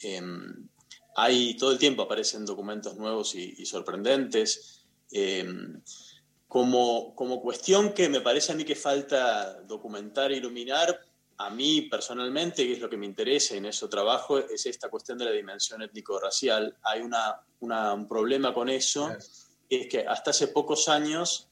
Em, hay todo el tiempo aparecen documentos nuevos y, sorprendentes. Eh, como, como cuestión que me parece a mí que falta documentar e iluminar, a mí personalmente, que es lo que me interesa en eso trabajo, es esta cuestión de la dimensión étnico-racial. Hay una, una- un problema con eso, que es que hasta hace pocos años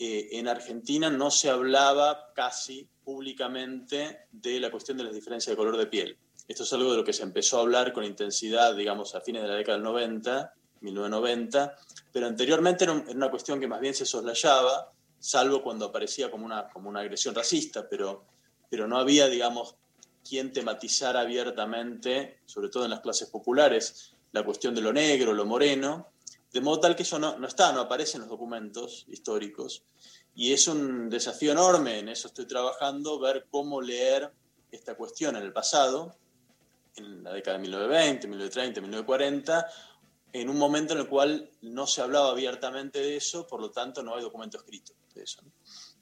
eh, en Argentina no se hablaba casi públicamente de la cuestión de las diferencias de color de piel. Esto es algo de lo que se empezó a hablar con intensidad, digamos, a fines de la década del 90, 1990, pero anteriormente era un- era una cuestión que más bien se soslayaba, salvo cuando aparecía como una, como una agresión racista, pero, pero no había, digamos, quien tematizara abiertamente, sobre todo en las clases populares, la cuestión de lo negro, lo moreno, de modo tal que eso no, no está, no aparece en los documentos históricos. Y es un desafío enorme, en eso estoy trabajando, ver cómo leer esta cuestión en el pasado, en la década de 1920, 1930, 1940, en un momento en el cual no se hablaba abiertamente de eso, por lo tanto no hay documento escrito de eso. ¿no?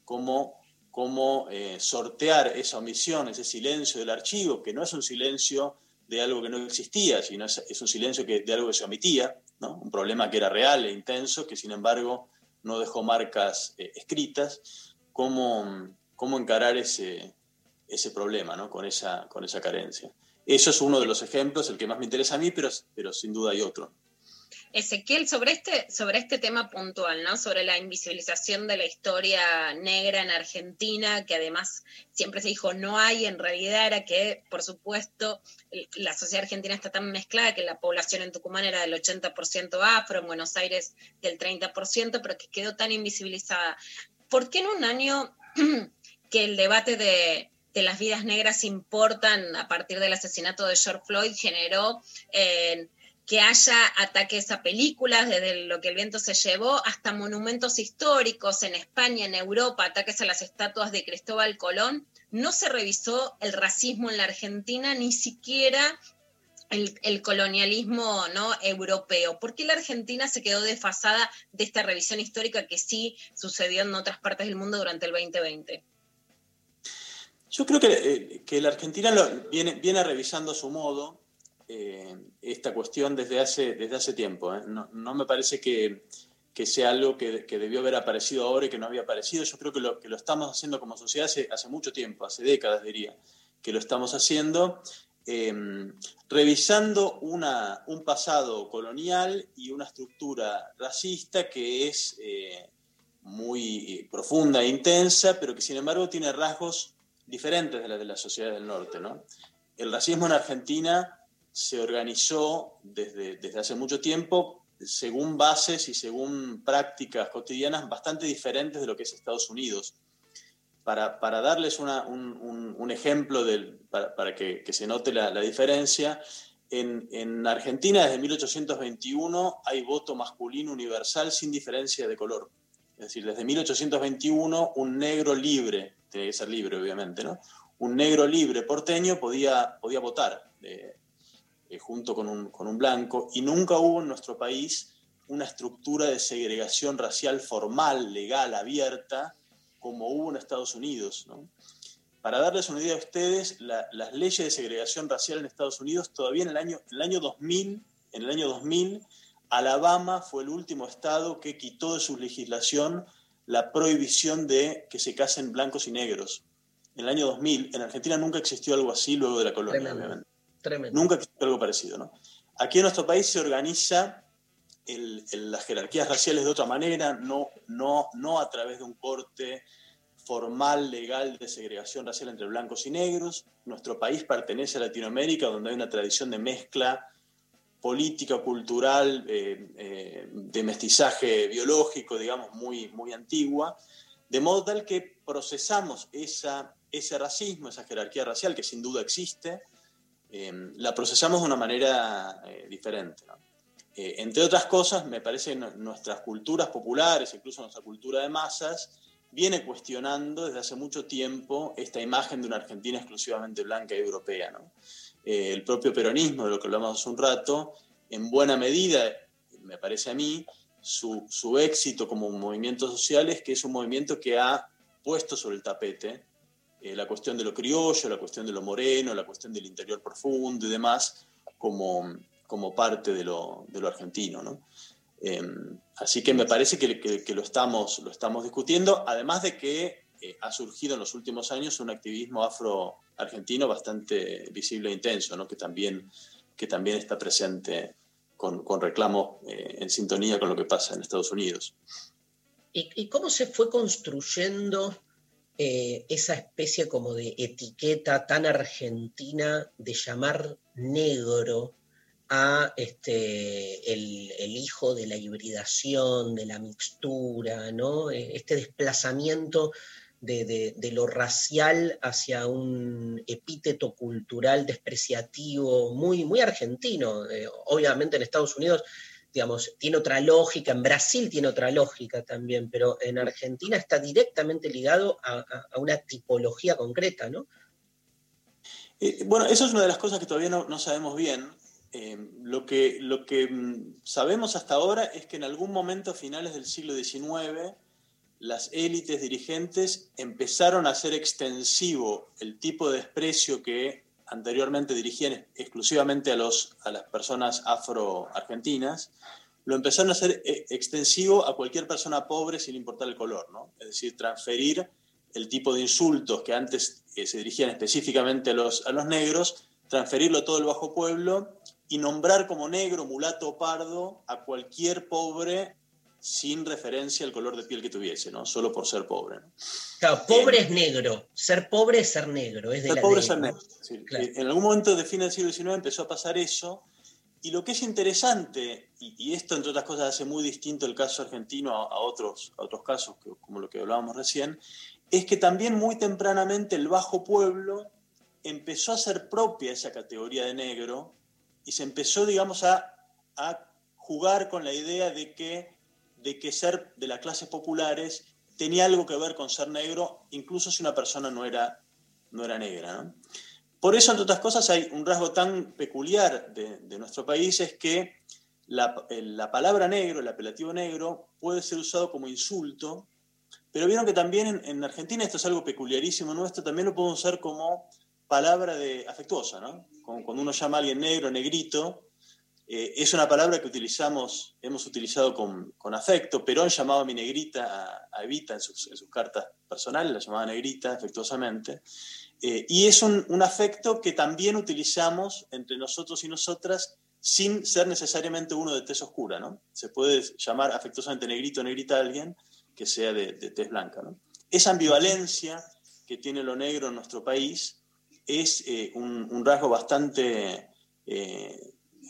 Cómo, cómo eh, sortear esa omisión, ese silencio del archivo, que no es un silencio de algo que no existía, sino es, es un silencio que, de algo que se omitía, ¿no? un problema que era real e intenso, que sin embargo no dejó marcas eh, escritas, cómo, cómo encarar ese, ese problema ¿no? con, esa, con esa carencia. Eso es uno de los ejemplos, el que más me interesa a mí, pero, pero sin duda hay otro. Ezequiel, sobre este, sobre este tema puntual, ¿no? Sobre la invisibilización de la historia negra en Argentina, que además siempre se dijo no hay, en realidad era que, por supuesto, la sociedad argentina está tan mezclada que la población en Tucumán era del 80% afro, en Buenos Aires del 30%, pero que quedó tan invisibilizada. ¿Por qué en un año que el debate de, de las vidas negras importan a partir del asesinato de George Floyd generó... eh, que haya ataques a películas, desde lo que el viento se llevó, hasta monumentos históricos en España, en Europa, ataques a las estatuas de Cristóbal Colón. No se revisó el racismo en la Argentina, ni siquiera el, colonialismo ¿no? europeo. ¿Por qué la Argentina se quedó desfasada de esta revisión histórica que sí sucedió en otras partes del mundo durante el 2020? Yo creo que, eh, la Argentina viene, viene revisando a su modo eh, esta cuestión desde hace, desde hace tiempo. ¿eh? No, no me parece que, que sea algo que, que debió haber aparecido ahora y que no había aparecido. Yo creo que lo, que lo estamos haciendo como sociedad hace, hace mucho tiempo, hace décadas diría, que lo estamos haciendo, eh, revisando una, un pasado colonial y una estructura racista que es eh, muy profunda e intensa, pero que sin embargo tiene rasgos diferentes de la de la sociedad del norte. ¿no? El racismo en Argentina se organizó desde, desde hace mucho tiempo según bases y según prácticas cotidianas bastante diferentes de lo que es Estados Unidos. Para, para darles una- un, un- ejemplo, del, para, para que, se note la, la diferencia, en, en Argentina desde 1821 hay voto masculino universal sin diferencia de color. Es decir, desde 1821 un negro libre, tiene que ser libre obviamente, ¿no? Un negro libre porteño podía, podía votar eh, eh, junto con un, con un blanco y nunca hubo en nuestro país una estructura de segregación racial formal, legal, abierta, como hubo en Estados Unidos. ¿no? Para darles una idea a ustedes, la- las leyes de segregación racial en Estados Unidos, todavía en el año, en el año 2000, en el año 2000, Alabama fue el último estado que quitó de su legislación la prohibición de que se casen blancos y negros. En el año 2000, en Argentina nunca existió algo así luego de la colonia, obviamente. Tremendo. Nunca existió algo parecido, ¿no? Aquí en nuestro país se organiza el- las jerarquías raciales de otra manera, no, no, no a través de un corte formal, legal de segregación racial entre blancos y negros. Nuestro país pertenece a Latinoamérica, donde hay una tradición de mezcla política, cultural, eh, eh, de mestizaje biológico, digamos, muy, muy antigua, de modo tal que procesamos esa, ese racismo, esa jerarquía racial que sin duda existe, eh, la procesamos de una manera eh, diferente. Eh, entre otras cosas, me parece que nu- nuestras culturas populares, incluso nuestra cultura de masas, viene cuestionando desde hace mucho tiempo esta imagen de una Argentina exclusivamente blanca y europea. ¿no? Eh, el propio peronismo, de lo que hablamos hace un rato, en buena medida, me parece a mí, su, su éxito como movimiento social es que es un movimiento que ha puesto sobre el tapete eh, la cuestión de lo criollo, la cuestión de lo moreno, la cuestión del interior profundo y demás, como, como parte de lo, de argentino. ¿no? Eh, así que me parece que, lo, estamos, lo estamos discutiendo, además de que eh, ha surgido en los últimos años un activismo afro-argentino bastante visible e intenso, ¿no? que, también, que también está presente con, con reclamos eh, en sintonía con lo que pasa en Estados Unidos. ¿Y, y cómo se fue construyendo eh, esa especie como de etiqueta tan argentina de llamar negro a este, el, hijo de la hibridación, de la mixtura, ¿no? Eh, Este desplazamiento de, de- de lo racial hacia un epíteto cultural despreciativo, muy, muy argentino. Eh, obviamente en Estados Unidos tiene otra lógica, en Brasil tiene otra lógica también, pero en Argentina está directamente ligado a, una tipología concreta, ¿no? Eh, bueno, eso es una de las cosas que todavía no, no sabemos bien. Eh, lo que, lo que mm, sabemos hasta ahora es que en algún momento, a finales del siglo XIX, las élites dirigentes empezaron a hacer extensivo el tipo de desprecio que anteriormente dirigían exclusivamente a, los, a las personas afro-argentinas, lo empezaron a hacer eh, extensivo a cualquier persona pobre sin importar el color, ¿no? Es decir, transferir el tipo de insultos que antes eh, se dirigían específicamente a los, a los negros, transferirlo a todo el bajo pueblo y nombrar como negro, mulato o pardo a cualquier pobre sin referencia al color de piel que tuviese, ¿no? Solo por ser pobre. ¿no? Claro, pobre es negro, ser pobre es ser negro, es de Ser la pobre es ser negro. sí. Claro. Eh, En algún momento de fin del siglo XIX empezó a pasar eso. Y lo que es interesante, y, y esto entre otras cosas hace muy distinto el caso argentino a, a otros, a otros casos, que- como lo que hablábamos recién, es que también muy tempranamente el bajo pueblo empezó a hacer propia esa categoría de negro y se empezó, digamos, a, a jugar con la idea de que, de que ser de las clases populares tenía algo que ver con ser negro, incluso si una persona no era, no era negra. Por eso, entre otras cosas, hay un rasgo tan peculiar de, de nuestro país, es que la, la palabra negro, el apelativo negro, puede ser usado como insulto, pero vieron que también en, en Argentina, esto es algo peculiarísimo nuestro, también lo podemos usar como palabra de, afectuosa, ¿no? Como cuando uno llama a alguien negro, negrito, eh, es una palabra que utilizamos, hemos utilizado con, con afecto. Perón llamaba a mi negrita a, Evita en sus, en sus cartas personales, la llamaba negrita afectuosamente. Eh, y es un, un afecto que también utilizamos entre nosotros y nosotras sin ser necesariamente uno de tez oscura, ¿no? Se puede llamar afectuosamente negrito o negrita a alguien que sea de, de tez blanca, ¿no? Esa ambivalencia que tiene lo negro en nuestro país es eh, un, un rasgo bastante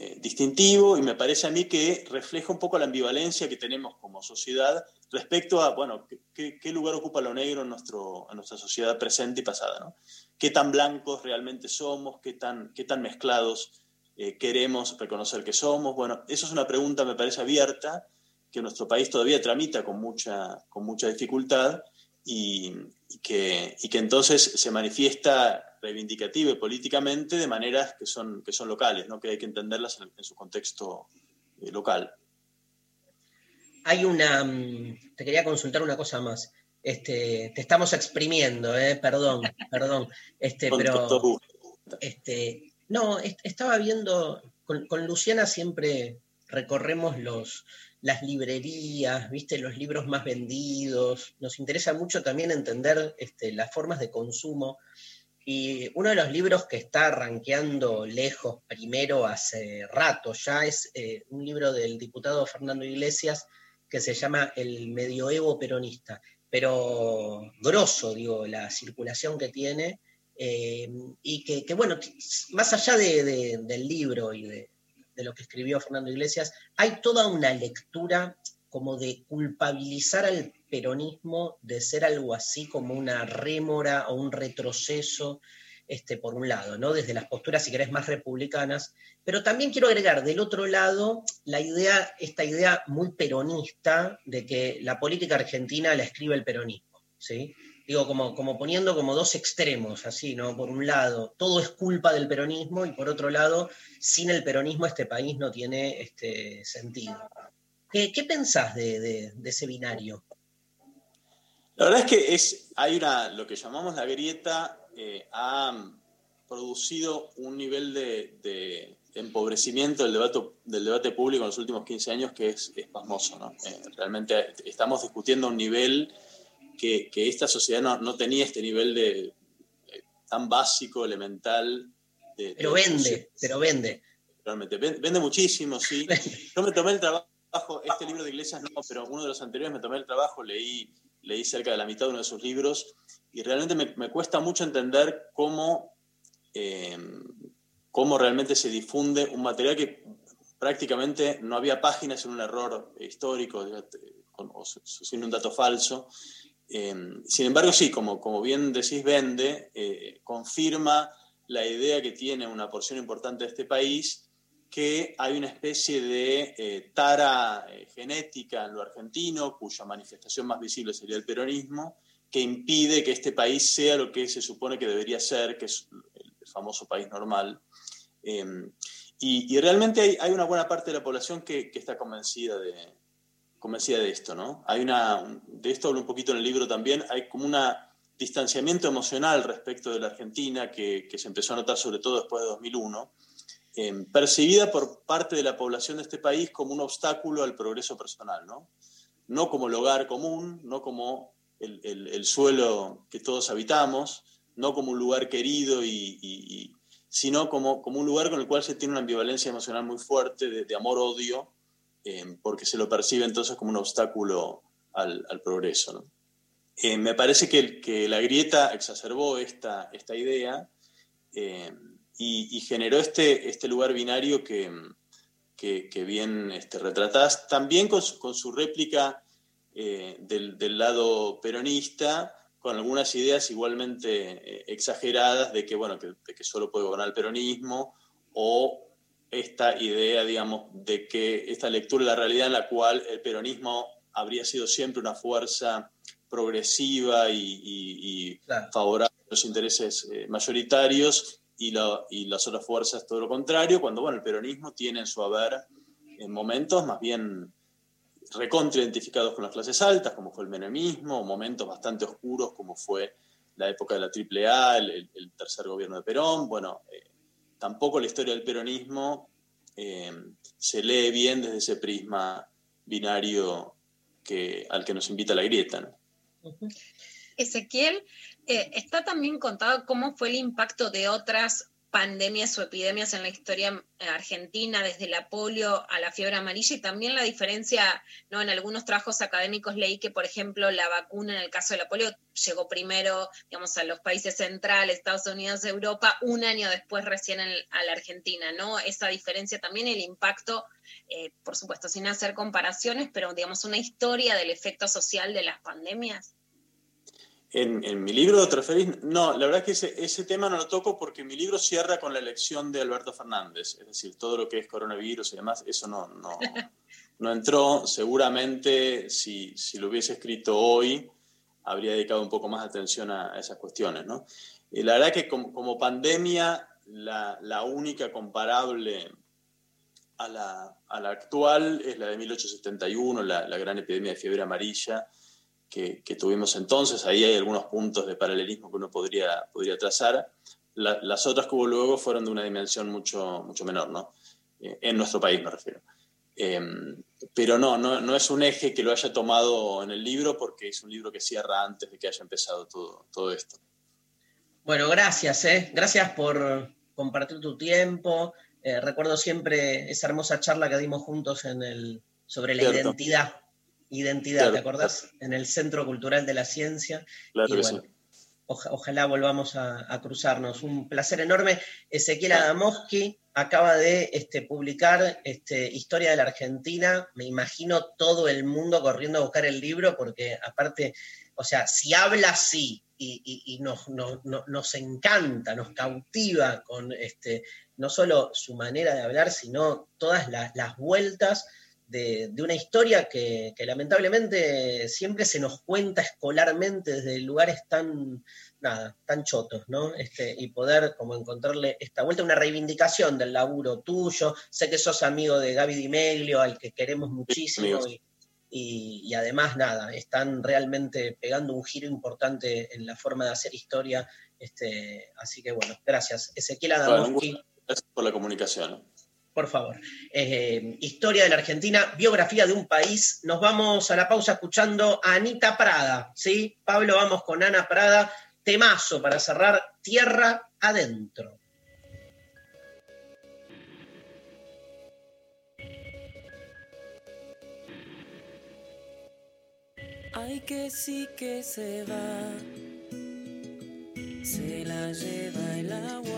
eh, distintivo y me parece a mí que refleja un poco la ambivalencia que tenemos como sociedad respecto a, bueno, qué, qué lugar ocupa lo negro en, nuestro, en nuestra sociedad presente y pasada, ¿no? Qué tan blancos realmente somos, qué tan, qué tan mezclados eh, queremos reconocer que somos. Bueno, eso es una pregunta, me parece, abierta, que nuestro país todavía tramita con mucha, con mucha dificultad y que, y que entonces se manifiesta reivindicativa y políticamente de maneras que son, que son locales, ¿no? que hay que entenderlas en, en su contexto eh, local. Hay una. mm, Te quería consultar una cosa más. Este, te estamos exprimiendo, ¿eh? perdón, perdón. Este, pero. Este, no, est- estaba viendo, con, con Luciana siempre recorremos los, las librerías, viste, los libros más vendidos. Nos interesa mucho también entender este, las formas de consumo. Y uno de los libros que está rankeando lejos primero hace rato ya es eh, un libro del diputado Fernando Iglesias que se llama El medioevo peronista, pero grosso, digo, la circulación que tiene eh, y que, bueno, más allá de- de- del libro y de, de lo que escribió Fernando Iglesias, hay toda una lectura como de culpabilizar al peronismo de ser algo así como una rémora o un retroceso, este, por un lado, ¿no? Desde las posturas, si querés, más republicanas, pero también quiero agregar del otro lado la idea, esta idea muy peronista de que la política argentina la escribe el peronismo, ¿sí? digo, como, como poniendo como dos extremos, así, ¿no? Por un lado, todo es culpa del peronismo y por otro lado, sin el peronismo este país no tiene este sentido. ¿Qué, qué pensás de, de- de ese binario? La verdad es que es, hay una, lo que llamamos la grieta, eh, ha producido un nivel de, de- empobrecimiento del debate, del debate público en los últimos 15 años que es, es pasmoso. ¿no? Eh, realmente estamos discutiendo a un nivel que, que esta sociedad no, no, tenía este nivel de eh, tan básico, elemental. De, pero de vende, pero vende. Realmente, vende, vende muchísimo, sí. Yo me tomé el trabajo, este libro de Iglesias no, pero uno de los anteriores me tomé el trabajo, leí, leí cerca de la mitad de uno de sus libros y realmente me, me cuesta mucho entender cómo... Eh, cómo realmente se difunde un material que prácticamente no había páginas en un error histórico o sin un dato falso. Eh, sin embargo, sí, como, como bien decís, vende, eh, confirma la idea que tiene una porción importante de este país que hay una especie de eh, tara genética en lo argentino, cuya manifestación más visible sería el peronismo, que impide que este país sea lo que se supone que debería ser, que es el famoso país normal. Eh, y, y, realmente hay, hay, una buena parte de la población que, que, está convencida de, convencida de esto, ¿no? Hay una, de esto hablo un poquito en el libro también, hay como un distanciamiento emocional respecto de la Argentina que, que, se empezó a notar sobre todo después de 2001, eh, percibida por parte de la población de este país como un obstáculo al progreso personal, ¿no? No como el hogar común, no como el, el, el suelo que todos habitamos, no como un lugar querido y, y, sino como, como un lugar con el cual se tiene una ambivalencia emocional muy fuerte de, de amor-odio, eh, porque se lo percibe entonces como un obstáculo al, progreso. Eh, me parece que, que, la grieta exacerbó esta, esta idea eh, y, y, generó este, este lugar binario que, que, que bien este, retratás, también con su, con su réplica del, del lado peronista, con algunas ideas igualmente eh, exageradas de que, bueno, que, de que, solo puede gobernar el peronismo o esta idea, digamos, de que esta lectura de la realidad en la cual el peronismo habría sido siempre una fuerza progresiva y, y, y claro. favorable a los intereses eh, mayoritarios y, la, y, las otras fuerzas todo lo contrario, cuando, bueno, el peronismo tiene en su haber en momentos más bien recontra identificados con las clases altas, como fue el menemismo, momentos bastante oscuros, como fue la época de la AAA, el, el tercer gobierno de Perón. Bueno, eh, tampoco la historia del peronismo eh, se lee bien desde ese prisma binario que, al que nos invita la grieta. ¿no? Ezequiel, eh, está también contado cómo fue el impacto de otras pandemias o epidemias en la historia argentina, desde la polio a la fiebre amarilla, y también la diferencia, ¿no? En algunos trabajos académicos leí que, por ejemplo, la vacuna en el caso de la polio llegó primero, digamos, a los países centrales, Estados Unidos, Europa, un año después recién a la Argentina, ¿no? Esa diferencia también, el impacto, eh, por supuesto, sin hacer comparaciones, pero, digamos, una historia del efecto social de las pandemias. En, en, mi libro te referís, no, la verdad es que ese, ese, tema no lo toco porque mi libro cierra con la elección de Alberto Fernández, es decir, todo lo que es coronavirus y demás, eso no, no, no entró. Seguramente si, si, lo hubiese escrito hoy, habría dedicado un poco más atención a, a esas cuestiones. ¿no? Y la verdad que como, como pandemia, la, la, única comparable a la, a la, actual es la de 1871, la, la gran epidemia de fiebre amarilla que, que, tuvimos entonces. Ahí hay algunos puntos de paralelismo que uno podría, podría trazar. La, las otras que hubo luego fueron de una dimensión mucho, mucho menor, ¿no? Eh, en nuestro país me refiero. Eh, pero no, no, no, es un eje que lo haya tomado en el libro porque es un libro que cierra antes de que haya empezado todo, todo esto. Bueno, gracias, ¿eh? Gracias por compartir tu tiempo. Eh, recuerdo siempre esa hermosa charla que dimos juntos en el, sobre la Cierto. identidad Identidad, claro. ¿te acordás? En el Centro Cultural de la Ciencia. Claro y bueno, sí. oja, ojalá volvamos a, a, cruzarnos. Un placer enorme. Ezequiel Adamowski acaba de este, publicar este, Historia de la Argentina. Me imagino todo el mundo corriendo a buscar el libro porque aparte, o sea, si habla así y, y, y nos, nos, nos, encanta, nos cautiva con este, no solo su manera de hablar, sino todas las, las vueltas de, de, una historia que, que, lamentablemente siempre se nos cuenta escolarmente desde lugares tan, nada, tan chotos, ¿no? Este, y poder como encontrarle esta vuelta, una reivindicación del laburo tuyo. Sé que sos amigo de Gaby Di Meglio, al que queremos muchísimo, y, y, y, además, nada, están realmente pegando un giro importante en la forma de hacer historia. Este, así que bueno, gracias. Ezequiel Adamowski. Bueno, gracias por la comunicación. Por favor. Eh, historia de la Argentina, biografía de un país. Nos vamos a la pausa escuchando a Anita Prada, ¿sí? Pablo, vamos con Ana Prada. Temazo para cerrar, Tierra Adentro. Ay que sí que se va, se la lleva el agua,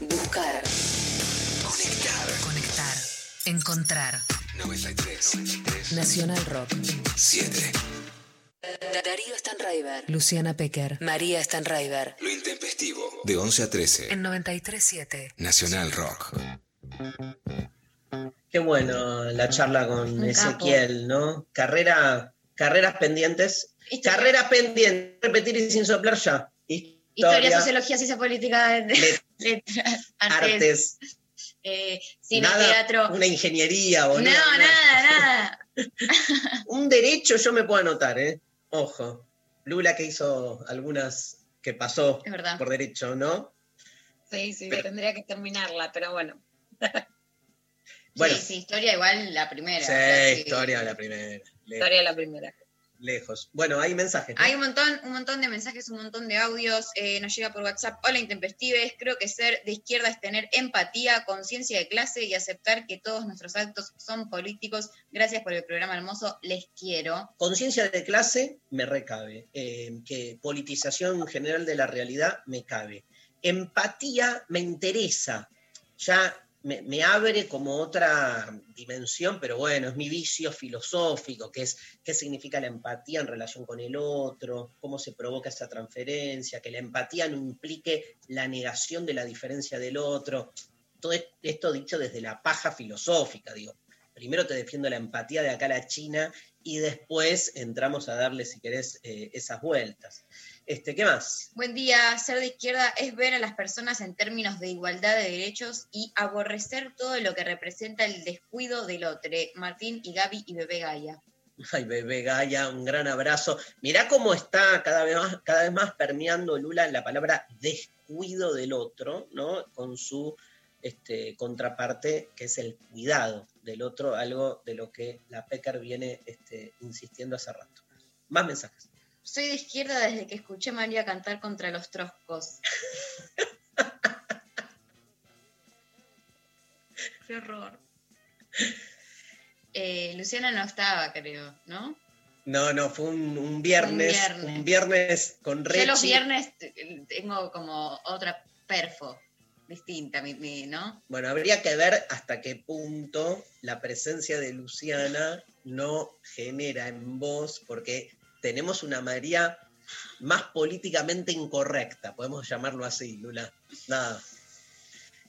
Buscar. Conectar. Conectar. Encontrar. 93. 93. Nacional Rock. 7. Darío Stanraiver. Luciana Pecker. María Stanraiver. Lo intempestivo. De 11 a 13. En 93.7. Nacional Rock. Qué bueno la charla con Un Ezequiel, ¿no? Carrera, carreras pendientes. Historia. Carrera pendiente, repetir y sin soplar ya. Historia, sociología, ciencia política, Let- letras, artes, artes, eh, cine, nada, teatro. una ingeniería o No, nada, nada. Un derecho yo me puedo anotar, ¿eh? Ojo. Lula que hizo algunas que pasó por derecho, ¿no? Sí, sí, Pero- tendría que terminarla, pero bueno. Bueno. Sí, sí, historia igual la primera. Sí, o sea, sí. historia la primera. Historia la primera. Lejos. Bueno, hay mensajes. ¿no? Hay un montón, un montón de mensajes, un montón de audios. eh, nos llega por WhatsApp. Hola, intempestives. Creo que ser de izquierda es tener empatía, conciencia de clase y aceptar que todos nuestros actos son políticos. Gracias por el programa hermoso. Les quiero. Conciencia de clase me recabe. eh, que politización general de la realidad me cabe. Empatía me interesa. Ya me, abre como otra dimensión, pero bueno, es mi vicio filosófico, que es qué significa la empatía en relación con el otro, cómo se provoca esa transferencia, que la empatía no implique la negación de la diferencia del otro. Todo esto dicho desde la paja filosófica, digo. Primero te defiendo la empatía de acá a la China y después entramos a darle, si querés, eh, esas vueltas. Este, ¿Qué más? Buen día. Ser de izquierda es ver a las personas en términos de igualdad de derechos y aborrecer todo lo que representa el descuido del otro. Martín y Gaby y Bebé Gaia. Ay, bebé Gaia, un gran abrazo. Mirá cómo está cada vez más, cada vez más permeando Lula la palabra descuido del otro, ¿no? Con su este, contraparte, que es el cuidado del otro, algo de lo que la PECAR viene este, insistiendo hace rato. Más mensajes. Soy de izquierda desde que escuché a María cantar contra los troscos. Qué horror. Eh, Luciana no estaba, creo, ¿no? No, no, fue un, un viernes, viernes. un viernes con Rechi. Yo los viernes tengo como otra perfo distinta, mi- mi- ¿no? Bueno, habría que ver hasta qué punto la presencia de Luciana no genera en vos, porque tenemos una María más políticamente incorrecta, podemos llamarlo así, Lula. Nada.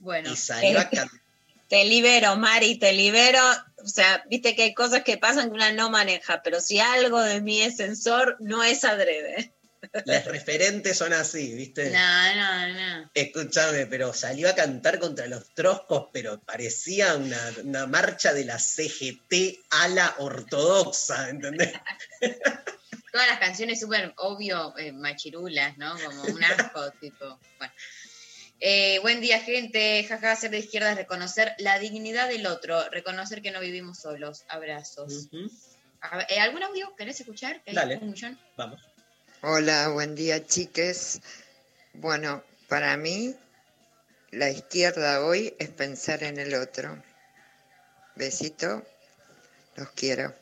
Bueno. Y salió a can- Te libero, Mari, te libero. O sea, viste que hay cosas que pasan que una no maneja, pero si algo de mí es sensor, no es adrede. Los referentes son así, ¿viste? No, no, no. Escúchame, pero salió a cantar contra los troscos, pero parecía una, una marcha de la CGT a la ortodoxa, ¿entendés? Todas las canciones súper obvio eh, machirulas, ¿no? Como un asco, tipo. Bueno. Eh, buen día, gente. Jaja, ser de izquierda es reconocer la dignidad del otro, reconocer que no vivimos solos. Abrazos. Ver, eh, ¿Algún audio querés escuchar? Que Dale. un millón. Vamos. Hola, buen día chiques. Bueno, para mí la izquierda hoy es pensar en el otro. Besito, los quiero.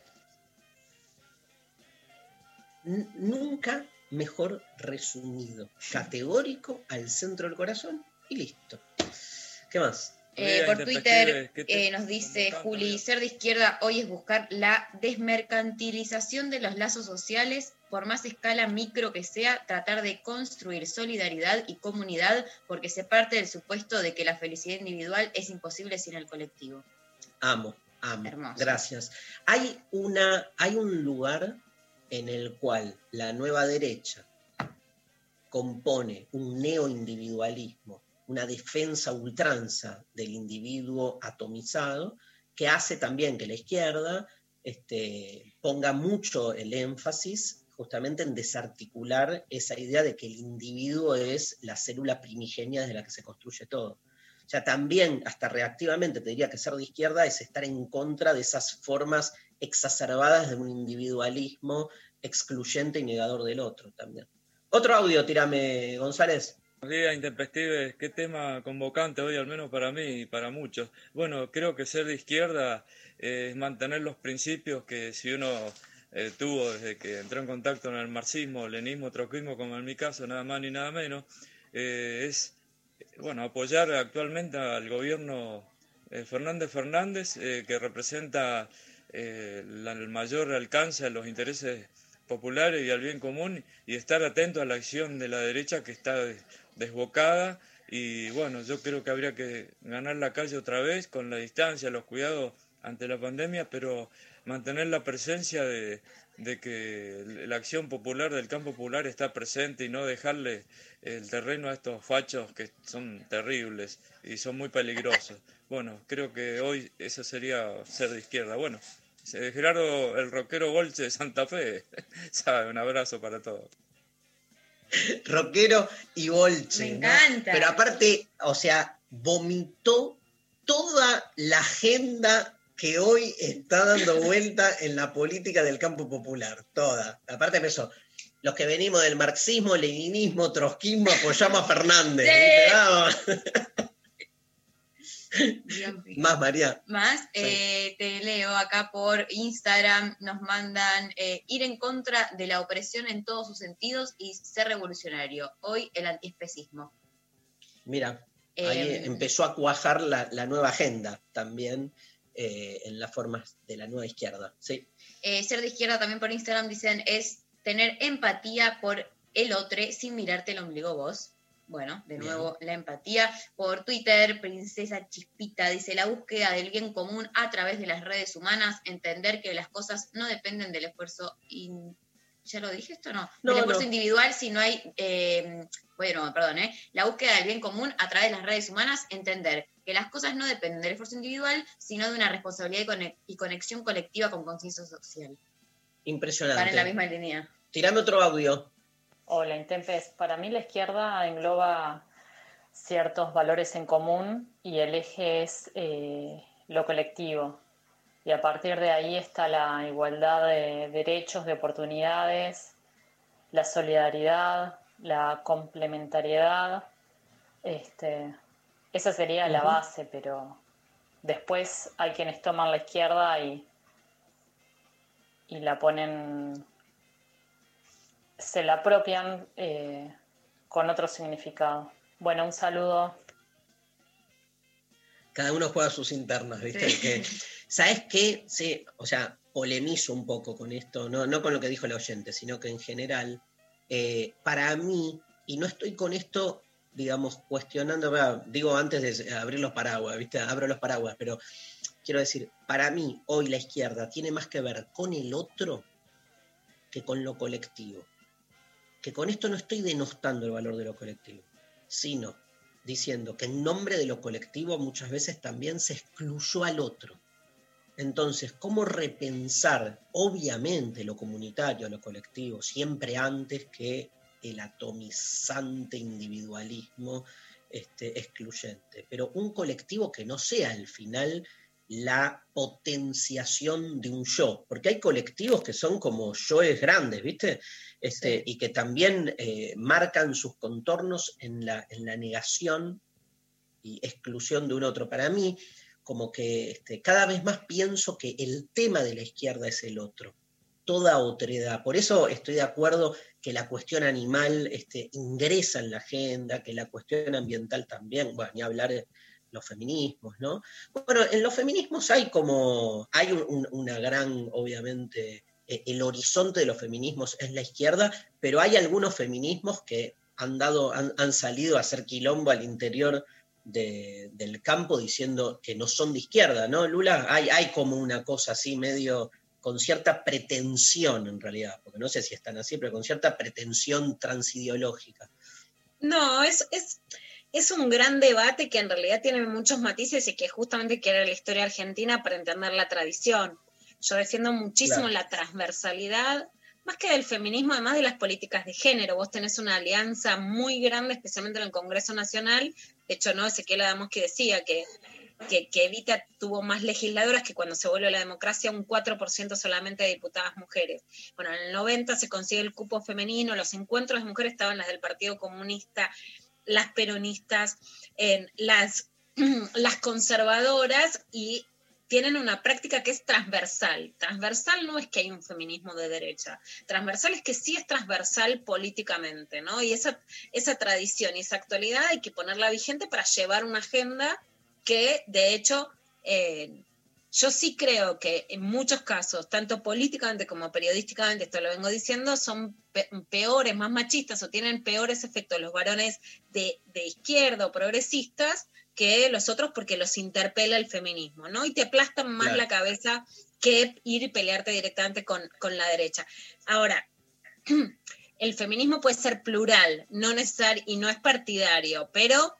Nunca mejor resumido. Categórico al centro del corazón y listo. ¿Qué más? Eh, Mira, por Twitter ¿qué te- eh, nos dice Juli, mira? ser de izquierda hoy es buscar la desmercantilización de los lazos sociales, por más escala micro que sea, tratar de construir solidaridad y comunidad, porque se parte del supuesto de que la felicidad individual es imposible sin el colectivo. Amo, amo. Hermoso. Gracias. Hay, una, hay un lugar en el cual la nueva derecha compone un neoindividualismo, una defensa ultranza del individuo atomizado, que hace también que la izquierda este, ponga mucho el énfasis justamente en desarticular esa idea de que el individuo es la célula primigenia desde la que se construye todo. O sea, también, hasta reactivamente, te diría que ser de izquierda es estar en contra de esas formas exacerbadas de un individualismo excluyente y negador del otro también. Otro audio, tírame, González. Días, Intempestives. Qué tema convocante hoy, al menos para mí y para muchos. Bueno, creo que ser de izquierda eh, es mantener los principios que si uno eh, tuvo desde que entró en contacto con el marxismo, lenismo, troquismo, como en mi caso, nada más ni nada menos, eh, es bueno apoyar actualmente al gobierno Fernández Fernández, que representa eh, la- el mayor alcance a los intereses populares y al bien común, y estar atento a la acción de la derecha que está des- desbocada. Y bueno, yo creo que habría que ganar la calle otra vez con la distancia, los cuidados ante la pandemia, pero mantener la presencia de, de que la acción popular del campo popular está presente y no dejarle el terreno a estos fachos que son terribles y son muy peligrosos. Bueno, creo que hoy eso sería ser de izquierda. Bueno, Gerardo, el rockero Bolche de Santa Fe, sabe, un abrazo para todos. Rockero y Bolche. Me ¿no? encanta. Pero aparte, o sea, vomitó toda la agenda que hoy está dando vuelta en la política del campo popular, toda. Aparte de eso, los que venimos del marxismo, leninismo, trotskismo, apoyamos a Fernández. Vamos. Dios mío. Más, María. Más, eh, te leo acá por Instagram, nos mandan eh, ir en contra de la opresión en todos sus sentidos y ser revolucionario. Hoy el antiespecismo. Mira, ahí Eh, empezó a cuajar la, la nueva agenda también eh, en las formas de la nueva izquierda. Sí. Ser de izquierda también por Instagram dicen es tener empatía por el otro sin mirarte el ombligo vos. Bueno, de Bien. nuevo la empatía. Por Twitter, Princesa Chispita dice la búsqueda del bien común a través de las redes humanas, entender que las cosas no dependen del esfuerzo in- ¿Ya lo dije esto? No. No, del esfuerzo no. individual, si no hay. Eh, bueno, perdón, ¿eh? La búsqueda del bien común a través de las redes humanas, entender que las cosas no dependen del esfuerzo individual, sino de una responsabilidad y, cone- y conexión colectiva con conciencia social. Impresionante. Van en la misma línea. Tirame otro audio. Hola, Intempes. Para mí la izquierda engloba ciertos valores en común y el eje es eh, lo colectivo. Y a partir de ahí está la igualdad de derechos, de oportunidades, la solidaridad, la complementariedad. Este, esa sería la base, pero después hay quienes toman la izquierda y, y la ponen se la apropian eh, con otro significado. Bueno, un saludo. Cada uno juega sus internas, ¿viste? Sí. Que, ¿Sabes qué? Sí, o sea, polemizo un poco con esto, no, no con lo que dijo el oyente, sino que en general, eh, para mí, y no estoy con esto, digamos, cuestionando, va, digo antes de abrir los paraguas, ¿viste? Abro los paraguas, pero quiero decir, para mí, hoy la izquierda tiene más que ver con el otro que con lo colectivo. Que con esto no estoy denostando el valor de lo colectivo, sino diciendo que en nombre de lo colectivo muchas veces también se excluyó al otro. Entonces, ¿cómo repensar, obviamente, lo comunitario, lo colectivo, siempre antes que el atomizante individualismo este, excluyente? Pero un colectivo que no sea al final la potenciación de un yo, porque hay colectivos que son como yoes grandes, ¿viste? Este, Y que también eh, marcan sus contornos en la, en la negación y exclusión de un otro. Para mí, como que este, cada vez más pienso que el tema de la izquierda es el otro, toda otredad. Por eso estoy de acuerdo que la cuestión animal este, ingresa en la agenda, que la cuestión ambiental también, bueno, ni hablar de los feminismos, ¿no? Bueno, en los feminismos hay como, hay un- un- una gran, obviamente, eh, el horizonte de los feminismos es la izquierda, pero hay algunos feminismos que han dado, han, han salido a hacer quilombo al interior de- del campo diciendo que no son de izquierda, ¿no, Lula? Hay, hay como una cosa así medio con cierta pretensión en realidad, porque no sé si están así, pero con cierta pretensión transideológica. No, es, es, es un gran debate que en realidad tiene muchos matices y que justamente quiere la historia argentina para entender la tradición. Yo defiendo muchísimo Claro. la transversalidad, más que del feminismo, además de las políticas de género. Vos tenés una alianza muy grande, especialmente en el Congreso Nacional. De hecho, no, Ezequiel Adamos que decía que, que, que Evita tuvo más legisladoras que cuando se vuelve la democracia, un 4% solamente de diputadas mujeres. Bueno, en el 90 se consigue el cupo femenino, los encuentros de mujeres estaban las del Partido Comunista, las peronistas, en las, las conservadoras y tienen una práctica que es transversal. Transversal no es que hay un feminismo de derecha, transversal es que sí es transversal políticamente, ¿no? Y esa, esa tradición y esa actualidad hay que ponerla vigente para llevar una agenda que, de hecho, eh, yo sí creo que en muchos casos, tanto políticamente como periodísticamente, esto lo vengo diciendo, son pe- peores, más machistas o tienen peores efectos los varones de, de izquierda o progresistas que los otros porque los interpela el feminismo, ¿no? Y te aplastan más Claro. la cabeza que ir y pelearte directamente con, con la derecha. Ahora, el feminismo puede ser plural, no necesario y no es partidario, pero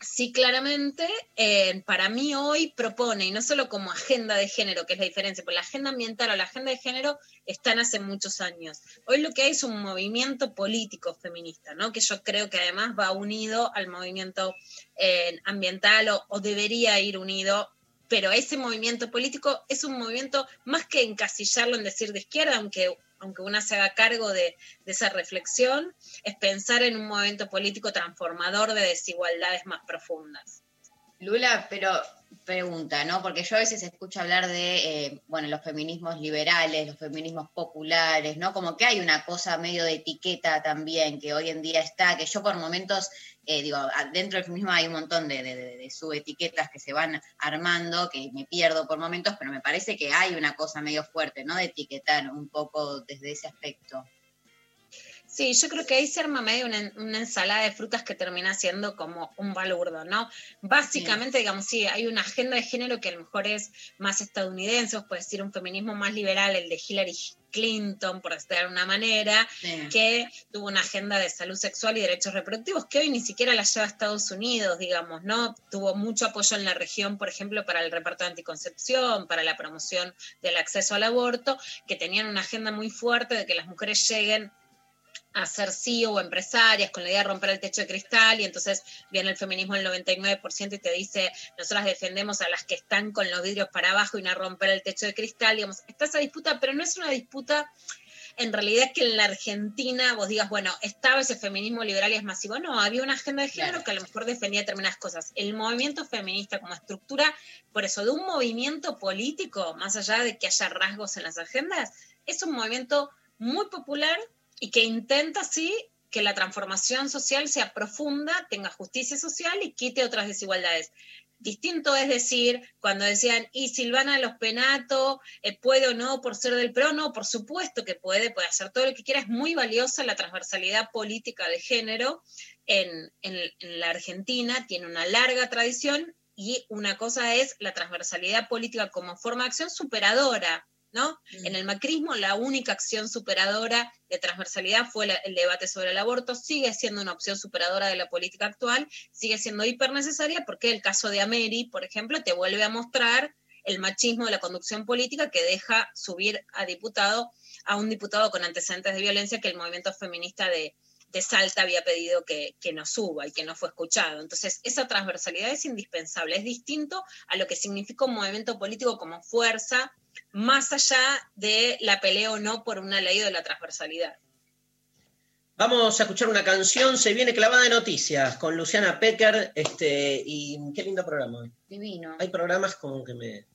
sí claramente eh, para mí hoy propone, y no solo como agenda de género, que es la diferencia, porque la agenda ambiental o la agenda de género están hace muchos años. Hoy lo que hay es un movimiento político feminista, ¿no? que yo creo que además va unido al movimiento eh, ambiental o, o debería ir unido pero ese movimiento político es un movimiento más que encasillarlo en decir de izquierda, aunque, aunque una se haga cargo de, esa reflexión, es pensar en un movimiento político transformador de desigualdades más profundas. Lula, pero pregunta, ¿no? Porque yo a veces escucho hablar de, eh, bueno, los feminismos liberales, los feminismos populares, ¿no? Como que hay una cosa medio de etiqueta también que hoy en día está, que yo por momentos, eh, digo, dentro del feminismo hay un montón de, de- de subetiquetas que se van armando, que me pierdo por momentos, pero me parece que hay una cosa medio fuerte, ¿no? De etiquetar un poco desde ese aspecto. Sí, yo creo que ahí se arma medio una, una ensalada de frutas que termina siendo como un balurdo, ¿no? Básicamente, digamos, sí, hay una agenda de género que a lo mejor es más estadounidense, o puede decir un feminismo más liberal, el de Hillary Clinton, por decirlo de alguna manera, Sí. que tuvo una agenda de salud sexual y derechos reproductivos que hoy ni siquiera la lleva a Estados Unidos, digamos, ¿no? Tuvo mucho apoyo en la región, por ejemplo, para el reparto de anticoncepción, para la promoción del acceso al aborto, que tenían una agenda muy fuerte de que las mujeres lleguen a ser CEO o empresarias con la idea de romper el techo de cristal y entonces viene el feminismo del 99% y te dice, nosotras defendemos a las que están con los vidrios para abajo y no a romper el techo de cristal, digamos, está esa disputa, pero no es una disputa en realidad que en la Argentina vos digas, bueno, estaba ese feminismo liberal y es masivo. No, había una agenda de género Claro. que a lo mejor defendía determinadas cosas. El movimiento feminista como estructura, por eso, de un movimiento político, más allá de que haya rasgos en las agendas, es un movimiento muy popular y que intenta, sí, que la transformación social sea profunda, tenga justicia social y quite otras desigualdades. Distinto es decir, cuando decían, y Silvana Los Penato, eh, ¿puede o no por ser del PRO? No, por supuesto que puede, puede hacer todo lo que quiera. Es muy valiosa la transversalidad política de género en, en- en la Argentina, tiene una larga tradición y una cosa es la transversalidad política como forma de acción superadora. ¿No? En el macrismo la única acción superadora de transversalidad fue la- el debate sobre el aborto, sigue siendo una opción superadora de la política actual, sigue siendo hiper necesaria porque el caso de Ameri, por ejemplo, te vuelve a mostrar el machismo de la conducción política que deja subir a diputado a un diputado con antecedentes de violencia que el movimiento feminista de, de Salta había pedido que, que no suba y que no fue escuchado. Entonces, esa transversalidad es indispensable, es distinto a lo que significa un movimiento político como fuerza, más allá de la pelea o no por una ley de la transversalidad. Vamos a escuchar una canción, se viene clavada de noticias con Luciana Pecker, este, y qué lindo programa hoy. Divino. Hay programas como que me...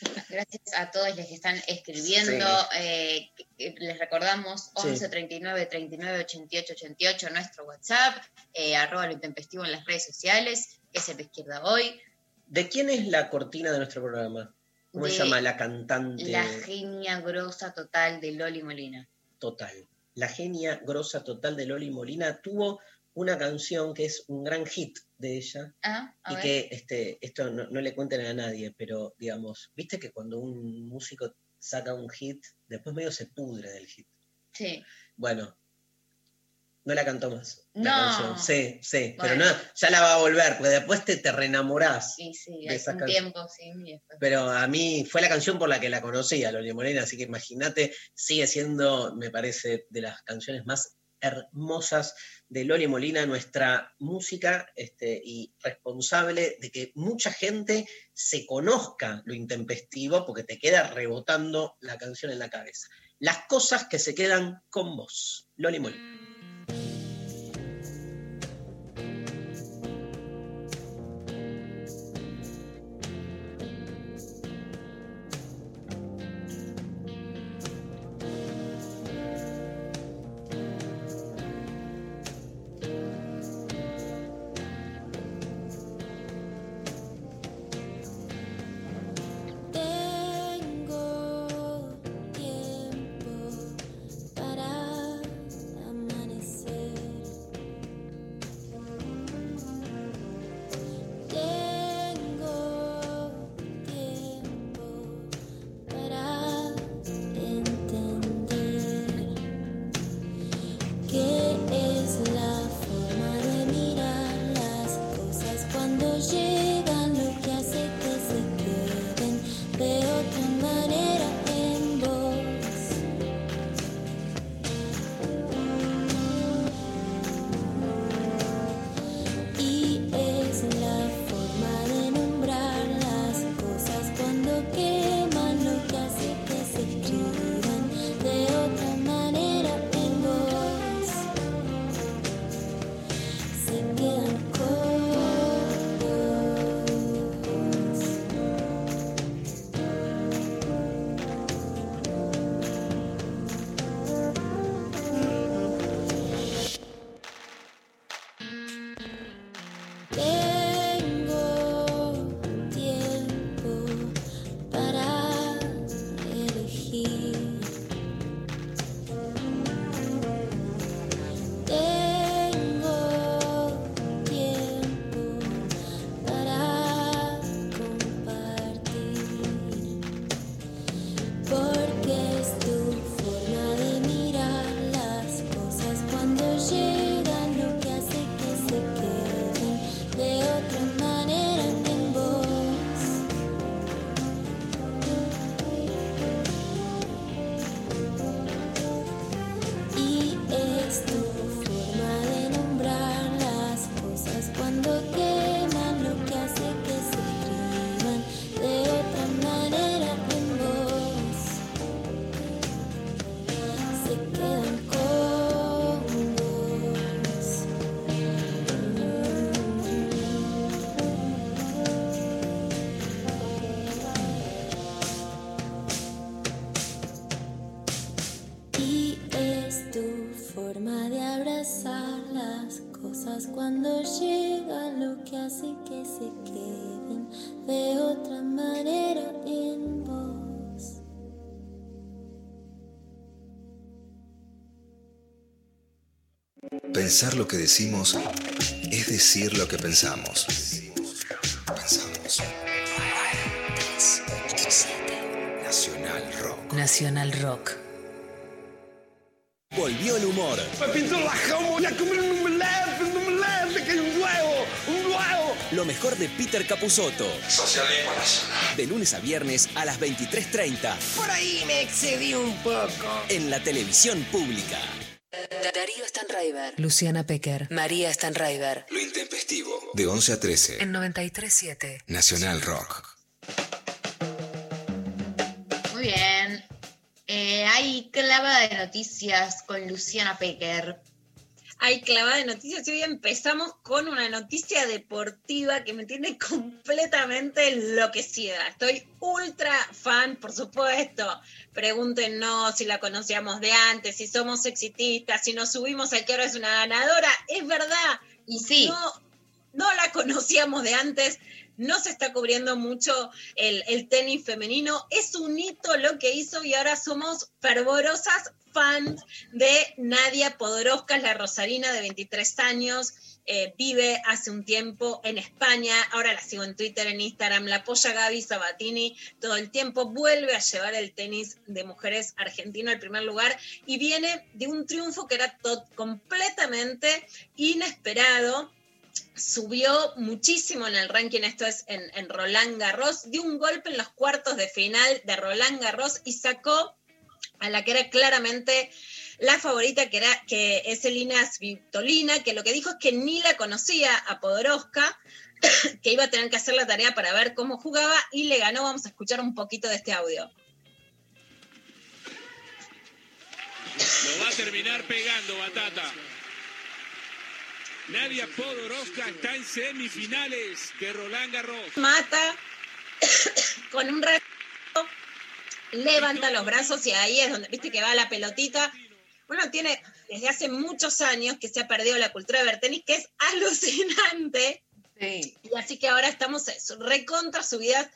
Gracias a todos los que están escribiendo. Eh, que- que les recordamos Sí. 11 39 39 88 88 nuestro WhatsApp, eh, arroba lo intempestivo en las redes sociales, que es el de izquierda hoy. ¿De quién es la cortina de nuestro programa? ¿Cómo se llama la cantante La genia grosa total de Loli Molina. total? La genia grosa total de Loli Molina tuvo una canción que es un gran hit de ella Ah, y ver. que este, esto no, no le cuenten a nadie, pero digamos, viste que cuando un músico saca un hit, después medio se pudre del hit. Sí. Bueno, no la cantó más. la No. canción. Sí, sí, pero no, ya la va a volver, porque después te, te reenamorás. Sí, sí, de un tiempo, sí. Pero a mí fue la canción por la que la conocí, a Loli Morena, así que imagínate, sigue siendo, me parece, de las canciones más hermosas de Loli Molina, nuestra música este, y responsable de que mucha gente se conozca lo intempestivo porque te queda rebotando la canción en la cabeza. Las cosas que se quedan con vos. Loli Molina. De otra manera en vos. Pensar lo que decimos es decir lo que pensamos. Pensamos. Nacional Rock. Nacional Rock. Volvió el humor. Me pintó la jamo, Lo mejor de Peter Capusotto. Socialismo nacional. De lunes a viernes a las 23.30. Por ahí me excedí un poco. En la televisión pública. Darío Stanraiver. Luciana Pecker. María Stanraiver. Lo intempestivo. De 11 a 13. En 93.7. Nacional Rock. Muy bien. Eh, hay clavada de noticias con Luciana Pecker. Hay clavada de noticias y hoy empezamos con una noticia deportiva que me tiene completamente enloquecida. Estoy ultra fan, por supuesto. Pregúntenos si la conocíamos de antes, si somos exitistas, si nos subimos al que ahora es una ganadora. Es verdad. Y sí. No, no la conocíamos de antes. No se está cubriendo mucho el, tenis femenino. Es un hito lo que hizo y ahora somos fervorosas fans de Nadia Podoroska, la rosarina de 23 años. eh, vive hace un tiempo en España, ahora la sigo en Twitter, en Instagram, la apoya Gaby Sabatini todo el tiempo, vuelve a llevar el tenis de mujeres argentino al primer lugar y viene de un triunfo que era completamente inesperado, subió muchísimo en el ranking, esto es en, Roland Garros, dio un golpe en los cuartos de final de Roland Garros y sacó a la que era claramente la favorita, que, era, que es Elina Svitolina, que lo que dijo es que ni la conocía a Podoroska, que iba a tener que hacer la tarea para ver cómo jugaba y le ganó. Vamos a escuchar un poquito de este audio. Lo va a terminar pegando Batata. Nadia Podoroska está en semifinales de Roland Garros. Mata con un rato, levanta los brazos y ahí es donde, viste que va la pelotita. Bueno, tiene desde hace muchos años que se ha perdido la cultura de ver tenis, que es alucinante. Y así que ahora estamos recontra subidas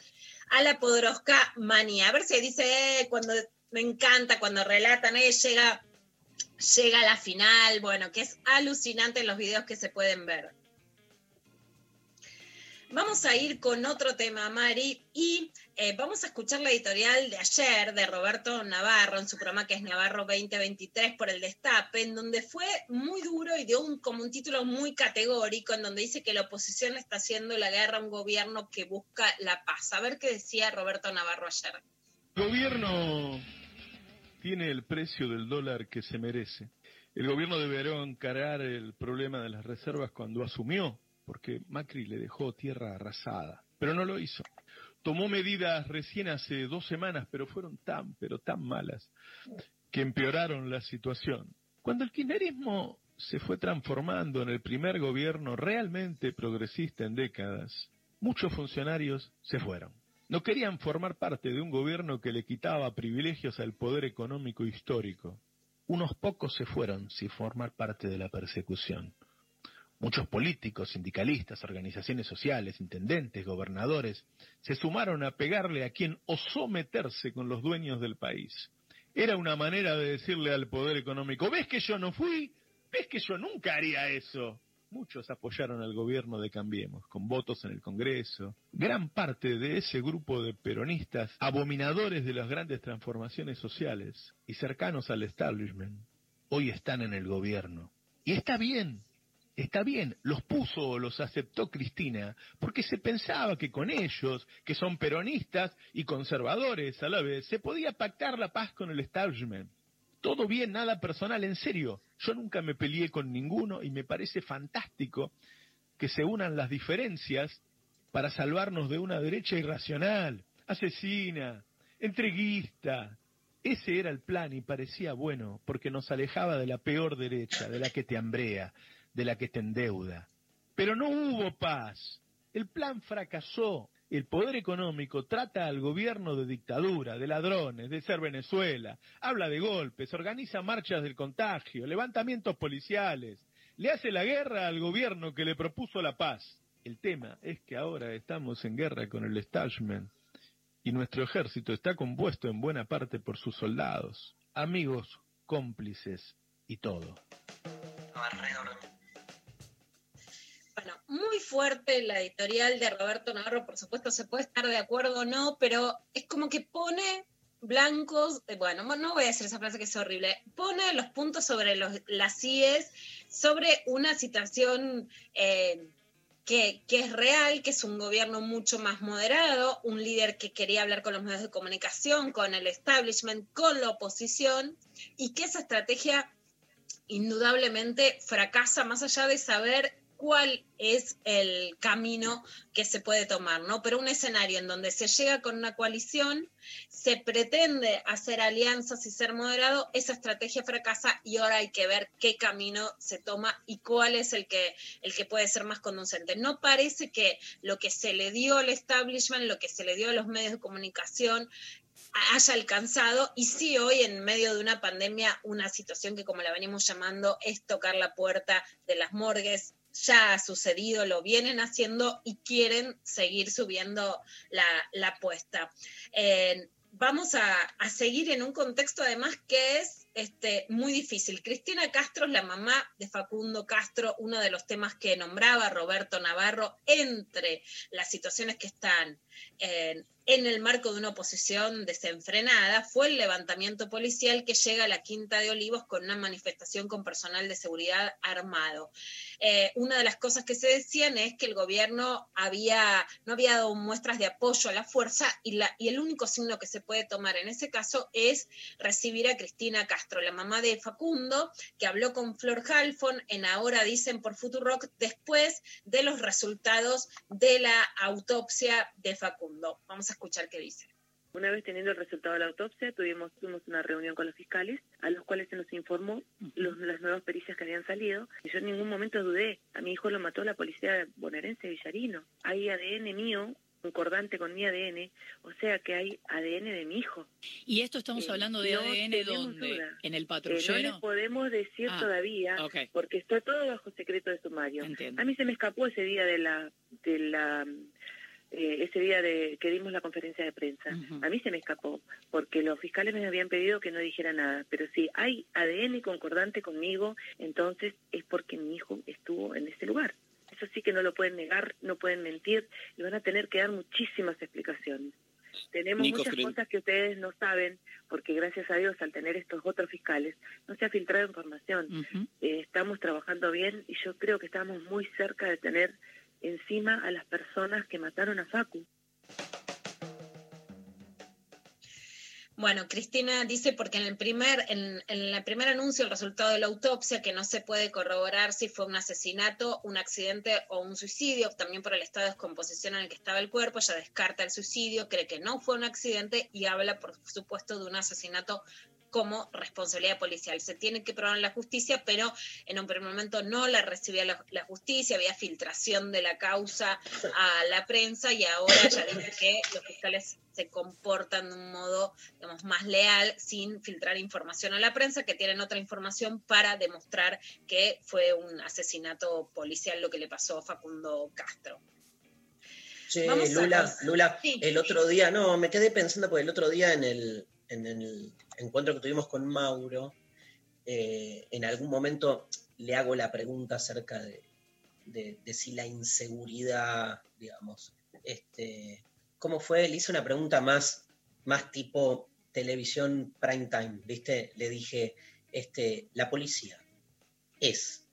a la Podoroska manía. A ver si dice eh, cuando me encanta cuando relatan, eh, llega, llega a la final, bueno, que es alucinante los videos que se pueden ver. Vamos a ir con otro tema, Mari, y eh, vamos a escuchar la editorial de ayer de Roberto Navarro en su programa que es Navarro 2023 por el Destape, en donde fue muy duro y dio un, como un título muy categórico, en donde dice que la oposición está haciendo la guerra a un gobierno que busca la paz. A ver qué decía Roberto Navarro ayer. Gobierno tiene el precio del dólar que se merece. El gobierno deberá encarar el problema de las reservas cuando asumió, porque Macri le dejó tierra arrasada, pero no lo hizo. Tomó medidas recién hace dos semanas, pero fueron tan, pero tan malas, que empeoraron la situación. Cuando el kirchnerismo se fue transformando en el primer gobierno realmente progresista en décadas, muchos funcionarios se fueron. No querían formar parte de un gobierno que le quitaba privilegios al poder económico histórico. Unos pocos se fueron sin formar parte de la persecución. Muchos políticos, sindicalistas, organizaciones sociales, intendentes, gobernadores, se sumaron a pegarle a quien osó meterse con los dueños del país. Era una manera de decirle al poder económico, ¿ves que yo no fui? ¿Ves que yo nunca haría eso? Muchos apoyaron al gobierno de Cambiemos, con votos en el Congreso. Gran parte de ese grupo de peronistas, abominadores de las grandes transformaciones sociales y cercanos al establishment, hoy están en el gobierno. Y está bien, está bien, los puso o los aceptó Cristina, porque se pensaba que con ellos, que son peronistas y conservadores a la vez, se podía pactar la paz con el establishment. Todo bien, nada personal, en serio. Yo nunca me peleé con ninguno y me parece fantástico que se unan las diferencias para salvarnos de una derecha irracional, asesina, entreguista. Ese era el plan y parecía bueno, porque nos alejaba de la peor derecha, de la que te hambrea, de la que te endeuda. Pero no hubo paz. El plan fracasó. El poder económico trata al gobierno de dictadura, de ladrones, de ser Venezuela, habla de golpes, organiza marchas del contagio, levantamientos policiales, le hace la guerra al gobierno que le propuso la paz. El tema es que ahora estamos en guerra con el establishment y nuestro ejército está compuesto en buena parte por sus soldados, amigos, cómplices y todo. Bueno, muy fuerte la editorial de Roberto Navarro, por supuesto se puede estar de acuerdo o no, pero es como que pone blancos, eh, bueno, no voy a decir esa frase que es horrible, pone los puntos sobre los, las CIES, sobre una situación eh, que, que es real, que es un gobierno mucho más moderado, un líder que quería hablar con los medios de comunicación, con el establishment, con la oposición, y que esa estrategia indudablemente fracasa más allá de saber cuál es el camino que se puede tomar, ¿no? Pero un escenario en donde se llega con una coalición, se pretende hacer alianzas y ser moderado, esa estrategia fracasa y ahora hay que ver qué camino se toma y cuál es el que, el que puede ser más conducente. No parece que lo que se le dio al establishment, lo que se le dio a los medios de comunicación, haya alcanzado y sí hoy en medio de una pandemia una situación que como la venimos llamando es tocar la puerta de las morgues ya ha sucedido, lo vienen haciendo y quieren seguir subiendo la, la apuesta. Eh, vamos a, a, seguir en un contexto además que es este, muy difícil. Cristina Castro es la mamá de Facundo Castro, uno de los temas que nombraba Roberto Navarro entre las situaciones que están en, el marco de una oposición desenfrenada fue el levantamiento policial que llega a la Quinta de Olivos con una manifestación con personal de seguridad armado. Eh, una de las cosas que se decían es que el gobierno había, no había dado muestras de apoyo a la fuerza y, la, y el único signo que se puede tomar en ese caso es recibir a Cristina Castro, la mamá de Facundo, que habló con Flor Halfon en Ahora Dicen por Futurock después de los resultados de la autopsia de Facundo. Vamos a escuchar qué dice. Una vez teniendo el resultado de la autopsia, tuvimos, tuvimos una reunión con los fiscales, a los cuales se nos informó las nuevas pericias que habían salido. Yo en ningún momento dudé. A mi hijo lo mató la policía bonaerense Villarino. Hay ADN mío concordante con mi ADN, o sea que hay ADN de mi hijo. ¿Y esto estamos eh, hablando de no ADN dónde? Duda. ¿En el patrullero? Eh, no les podemos decir ah, todavía, okay. porque está todo bajo secreto de sumario. Entiendo. A mí se me escapó ese día de la... De la eh, ese día de que dimos la conferencia de prensa. Uh -huh. A mí se me escapó, porque los fiscales me habían pedido que no dijera nada. Pero si hay ADN concordante conmigo, entonces es porque mi hijo estuvo en ese lugar. Eso sí que no lo pueden negar, no pueden mentir, y van a tener que dar muchísimas explicaciones. Tenemos Nico, muchas cosas que ustedes no saben, porque gracias a Dios, al tener estos otros fiscales, no se ha filtrado información. Uh -huh. eh, estamos trabajando bien y yo creo que estamos muy cerca de tener encima a las personas que mataron a Facu. Bueno, Cristina dice porque en el primer, en, el primer anuncio, el resultado de la autopsia, que no se puede corroborar si fue un asesinato, un accidente o un suicidio, también por el estado de descomposición en el que estaba el cuerpo, ella descarta el suicidio, cree que no fue un accidente y habla, por supuesto, de un asesinato como responsabilidad policial. Se tiene que probar en la justicia, pero en un primer momento no la recibía la, la, justicia, había filtración de la causa a la prensa y ahora ya dice que los fiscales se comportan de un modo digamos, más leal sin filtrar información a la prensa, que tienen otra información para demostrar que fue un asesinato policial lo que le pasó a Facundo Castro. Sí, Lula, a... Lula sí. el otro día, no, me quedé pensando porque el otro día en el, en el encuentro que tuvimos con Mauro, eh, en algún momento le hago la pregunta acerca de, si la inseguridad, digamos, este, ¿cómo fue? Le hice una pregunta más, más tipo televisión prime time, ¿viste? Le dije, este, la policía es,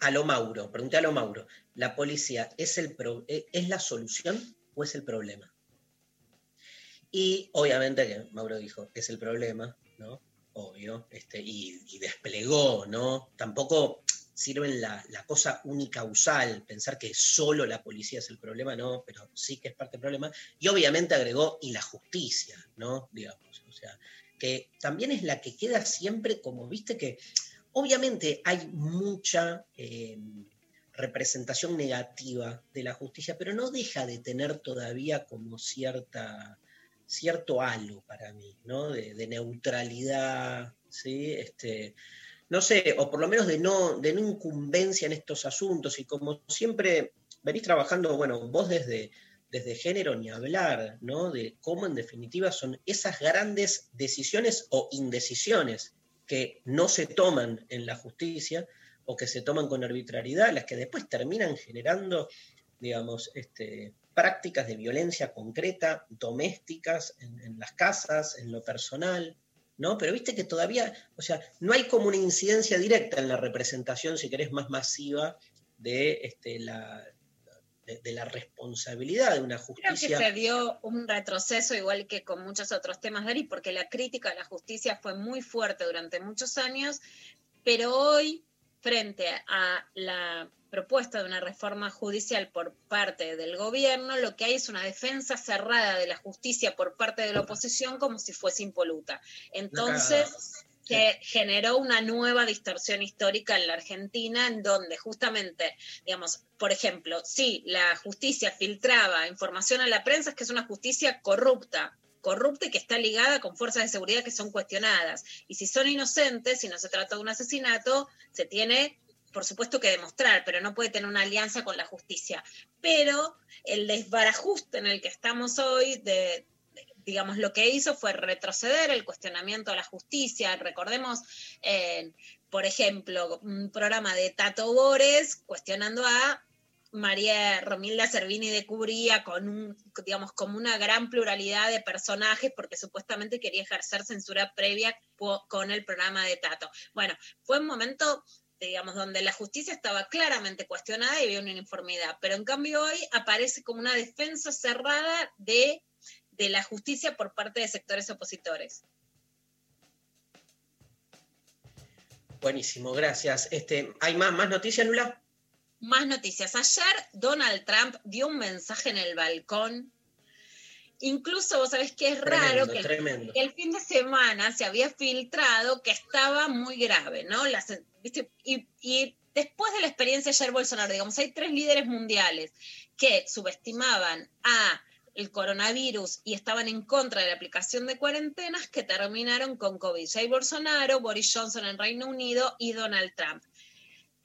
a lo Mauro, pregunté a lo Mauro, ¿la policía es, el pro, es la solución o es el problema? Y obviamente que Mauro dijo, es el problema, ¿no? Obvio, este, y, desplegó, ¿no? Tampoco sirven la, la, cosa unicausal, pensar que solo la policía es el problema, no, pero sí que es parte del problema. Y obviamente agregó, y la justicia, ¿no? Digamos, o sea, que también es la que queda siempre como, viste que obviamente hay mucha eh, representación negativa de la justicia, pero no deja de tener todavía como cierta cierto halo para mí, ¿no? De, de neutralidad, ¿sí? Este, no sé, o por lo menos de no, de no incumbencia en estos asuntos. Y como siempre venís trabajando, bueno, vos desde, desde género ni hablar, ¿no? De cómo en definitiva son esas grandes decisiones o indecisiones que no se toman en la justicia o que se toman con arbitrariedad, las que después terminan generando, digamos, este, prácticas de violencia concreta, domésticas, en, en las casas, en lo personal, ¿no? Pero viste que todavía, o sea, no hay como una incidencia directa en la representación, si querés, más masiva de, este, la, de, de la responsabilidad de una Creo justicia. que se dio un retroceso igual que con muchos otros temas, Dari, porque la crítica a la justicia fue muy fuerte durante muchos años, pero hoy, frente a la propuesta de una reforma judicial por parte del gobierno, lo que hay es una defensa cerrada de la justicia por parte de la oposición como si fuese impoluta. Entonces, que generó una nueva distorsión histórica en la Argentina, en donde justamente, digamos, por ejemplo, si la justicia filtraba información a la prensa, es que es una justicia corrupta, corrupta y que está ligada con fuerzas de seguridad que son cuestionadas. Y si son inocentes, si no se trata de un asesinato, se tiene, por supuesto, que demostrar, pero no puede tener una alianza con la justicia. Pero el desbarajuste en el que estamos hoy de, digamos, lo que hizo fue retroceder el cuestionamiento a la justicia. Recordemos, eh, por ejemplo, un programa de Tato Bores cuestionando a María Romilda Servini de Cubría con un, digamos, como una gran pluralidad de personajes porque supuestamente quería ejercer censura previa con el programa de Tato. Bueno, fue un momento digamos, donde la justicia estaba claramente cuestionada y había una uniformidad, pero en cambio hoy aparece como una defensa cerrada de, de la justicia por parte de sectores opositores. Buenísimo, gracias. Este, ¿Hay más, más noticias, Lula? Más noticias. Ayer Donald Trump dio un mensaje en el balcón. Incluso vos sabés que es raro que el, tremendo. que el fin de semana se había filtrado que estaba muy grave, ¿no? Las, ¿viste? Y, y después de la experiencia de Jair Bolsonaro, digamos, hay tres líderes mundiales que subestimaban a el coronavirus y estaban en contra de la aplicación de cuarentenas que terminaron con COVID. Jair Bolsonaro, Boris Johnson en Reino Unido y Donald Trump.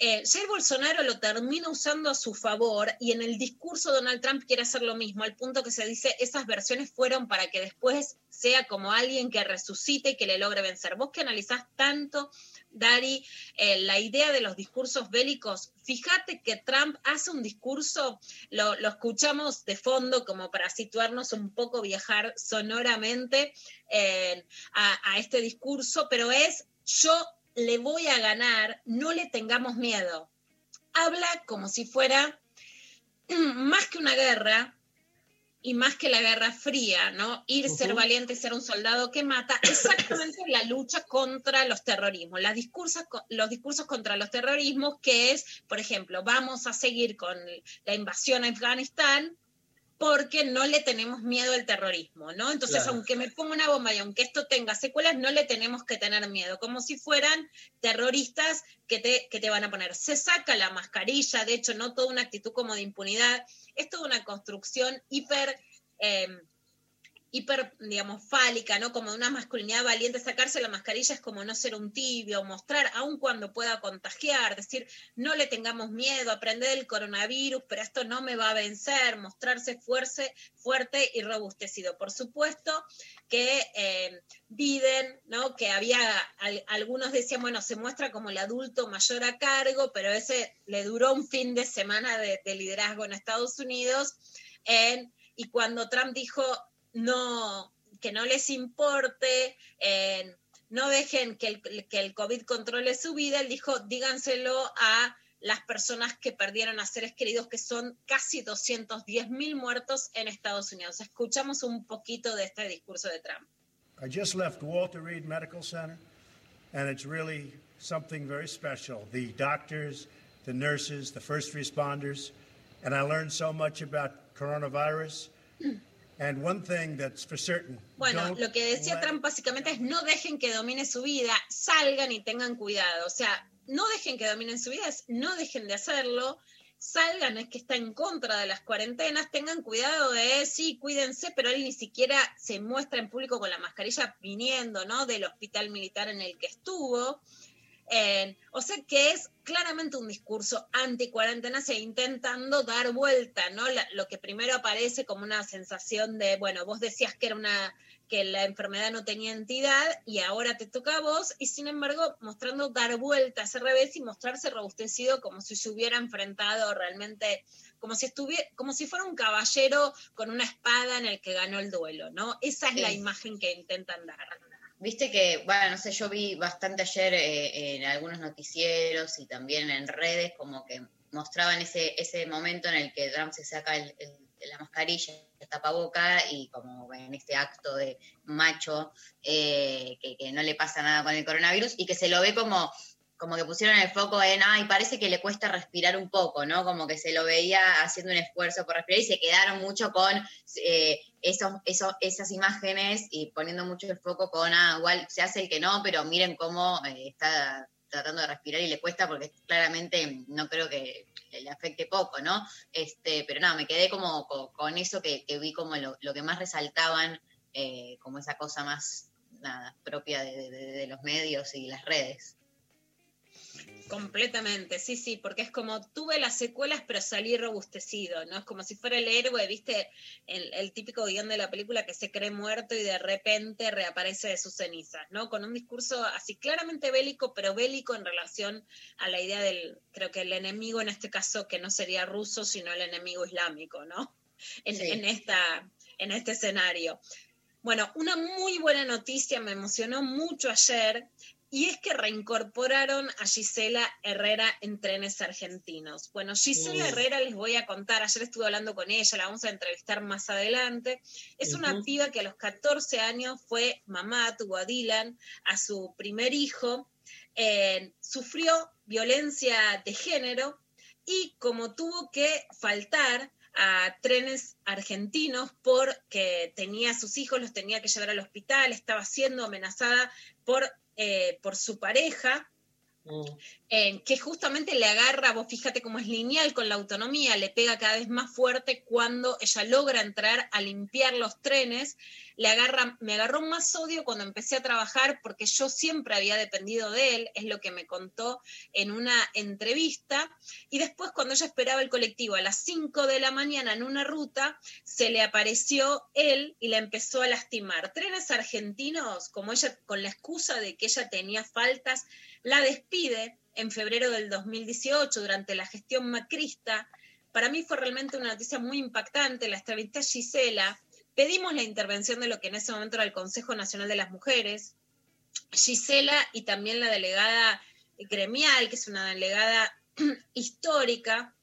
Eh, Jair Bolsonaro lo termina usando a su favor y en el discurso Donald Trump quiere hacer lo mismo, al punto que se dice esas versiones fueron para que después sea como alguien que resucite y que le logre vencer. Vos que analizás tanto, Dari, eh, la idea de los discursos bélicos, fíjate que Trump hace un discurso, lo, lo escuchamos de fondo como para situarnos un poco, viajar sonoramente eh, a, a este discurso, pero es yo le voy a ganar, no le tengamos miedo. Habla como si fuera más que una guerra y más que la guerra fría, ¿no? Ir, ser valiente y ser un soldado que mata, exactamente la lucha contra los terrorismos, las discursos, co- los discursos contra los terrorismos, que es, por ejemplo, vamos a seguir con la invasión a Afganistán porque no le tenemos miedo al terrorismo, ¿no? Entonces, Claro. aunque me ponga una bomba y aunque esto tenga secuelas, no le tenemos que tener miedo, como si fueran terroristas que te, que te van a poner. Se saca la mascarilla, de hecho, no toda una actitud como de impunidad, es toda una construcción hiper... eh, hiper, digamos, fálica, ¿no? Como una masculinidad valiente, sacarse la mascarilla es como no ser un tibio, mostrar, aun cuando pueda contagiar, decir, no le tengamos miedo, aprender del coronavirus, pero esto no me va a vencer, mostrarse fuerte, fuerte y robustecido. Por supuesto que eh, Biden, ¿no? Que había, al- algunos decían, bueno, se muestra como el adulto mayor a cargo, pero ese le duró un fin de semana de, de liderazgo en Estados Unidos. en- y cuando Trump dijo, no, que no les importe, eh, no dejen que el, que el COVID controle su vida, él dijo, díganselo a las personas que perdieron a seres queridos, que son casi 210 mil muertos en Estados Unidos. Escuchamos un poquito de este discurso de Trump. I just left Walter Reed Medical Center, and it's really something very special. The doctors, the nurses, the first responders, and I learned so much about coronavirus. And one thing that's for certain, Bueno, lo que decía Trump básicamente es no dejen que domine su vida, salgan y tengan cuidado. O sea, no dejen que dominen su vida, es no dejen de hacerlo, salgan, es que está en contra de las cuarentenas, tengan cuidado de, sí, cuídense, pero él ni siquiera se muestra en público con la mascarilla viniendo, ¿no? Del hospital militar en el que estuvo. Eh, o sea que es claramente un discurso anti-cuarentena, se intentando dar vuelta, ¿no? La- lo que primero aparece como una sensación de, bueno, vos decías que era una que la enfermedad no tenía entidad y ahora te toca a vos, y sin embargo mostrando dar vuelta a ese revés y mostrarse robustecido como si se hubiera enfrentado realmente, como si estuviera, como si fuera un caballero con una espada en el que ganó el duelo, ¿no? Esa es la imagen que intentan dar. Viste que, bueno, no sé, yo vi bastante ayer eh, en algunos noticieros y también en redes como que mostraban ese, ese momento en el que Trump se saca el- el- la mascarilla, el tapaboca y como en este acto de macho eh, que, que no le pasa nada con el coronavirus y que se lo ve como como que pusieron el foco en, ay, parece que le cuesta respirar un poco, ¿no? Como que se lo veía haciendo un esfuerzo por respirar y se quedaron mucho con eh, esos, esos, esas imágenes y poniendo mucho el foco con, ah, igual se hace el que no, pero miren cómo eh, está tratando de respirar y le cuesta porque claramente no creo que le afecte poco, ¿no? Este, pero nada, me quedé como con, eso que, vi como lo, que más resaltaban, eh, como esa cosa más, nada, propia de los medios y las redes. Completamente, sí, sí, porque es como tuve las secuelas pero salí robustecido, ¿no? Es como si fuera el héroe, viste, el, el típico guion de la película que se cree muerto y de repente reaparece de sus cenizas, ¿no? Con un discurso así claramente bélico, pero bélico en relación a la idea del, creo que el enemigo en este caso que no sería ruso, sino el enemigo islámico, ¿no? En, Sí. en esta, en este escenario. Bueno, una muy buena noticia, me emocionó mucho ayer, y es que reincorporaron a Gisela Herrera en trenes argentinos. Bueno, Gisela. Herrera les voy a contar, ayer estuve hablando con ella, la vamos a entrevistar más adelante. Es una piba que a los 14 años fue mamá, tuvo a Dylan, a su primer hijo, eh, sufrió violencia de género y como tuvo que faltar a trenes argentinos porque tenía a sus hijos, los tenía que llevar al hospital, estaba siendo amenazada por, eh, por su pareja, eh, que justamente le agarra, vos fíjate cómo es lineal con la autonomía, le pega cada vez más fuerte cuando ella logra entrar a limpiar los trenes, le agarra, me agarró más odio cuando empecé a trabajar porque yo siempre había dependido de él, es lo que me contó en una entrevista, y después cuando ella esperaba el colectivo a las 5 de la mañana en una ruta, se le apareció él y la empezó a lastimar. Trenes argentinos, como ella, con la excusa de que ella tenía faltas, la despide en febrero del 2018 durante la gestión macrista. Para mí fue realmente una noticia muy impactante. La entrevisté Gisela. Pedimos la intervención de lo que en ese momento era el Consejo Nacional de las Mujeres. Gisela y también la delegada gremial, que es una delegada histórica,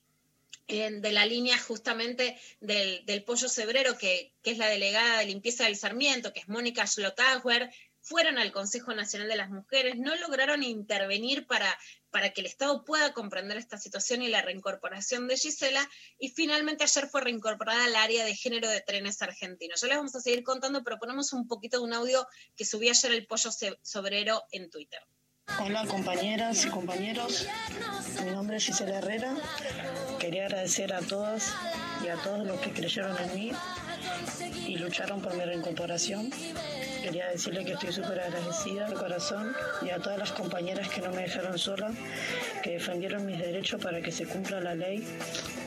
de la línea justamente del, del Pollo Cebrero, que, que es la delegada de limpieza del Sarmiento, que es Mónica Schlotauer, fueron al Consejo Nacional de las Mujeres, no lograron intervenir para, para que el Estado pueda comprender esta situación y la reincorporación de Gisela, y finalmente ayer fue reincorporada al área de género de trenes argentinos. Ya les vamos a seguir contando, pero ponemos un poquito de un audio que subí ayer el Pollo Sobrero en Twitter. Hola compañeras y compañeros, mi nombre es Gisela Herrera. Quería agradecer a todas y a todos los que creyeron en mí y lucharon por mi reincorporación. Quería decirle que estoy súper agradecida de corazón y a todas las compañeras que no me dejaron sola, que defendieron mis derechos para que se cumpla la ley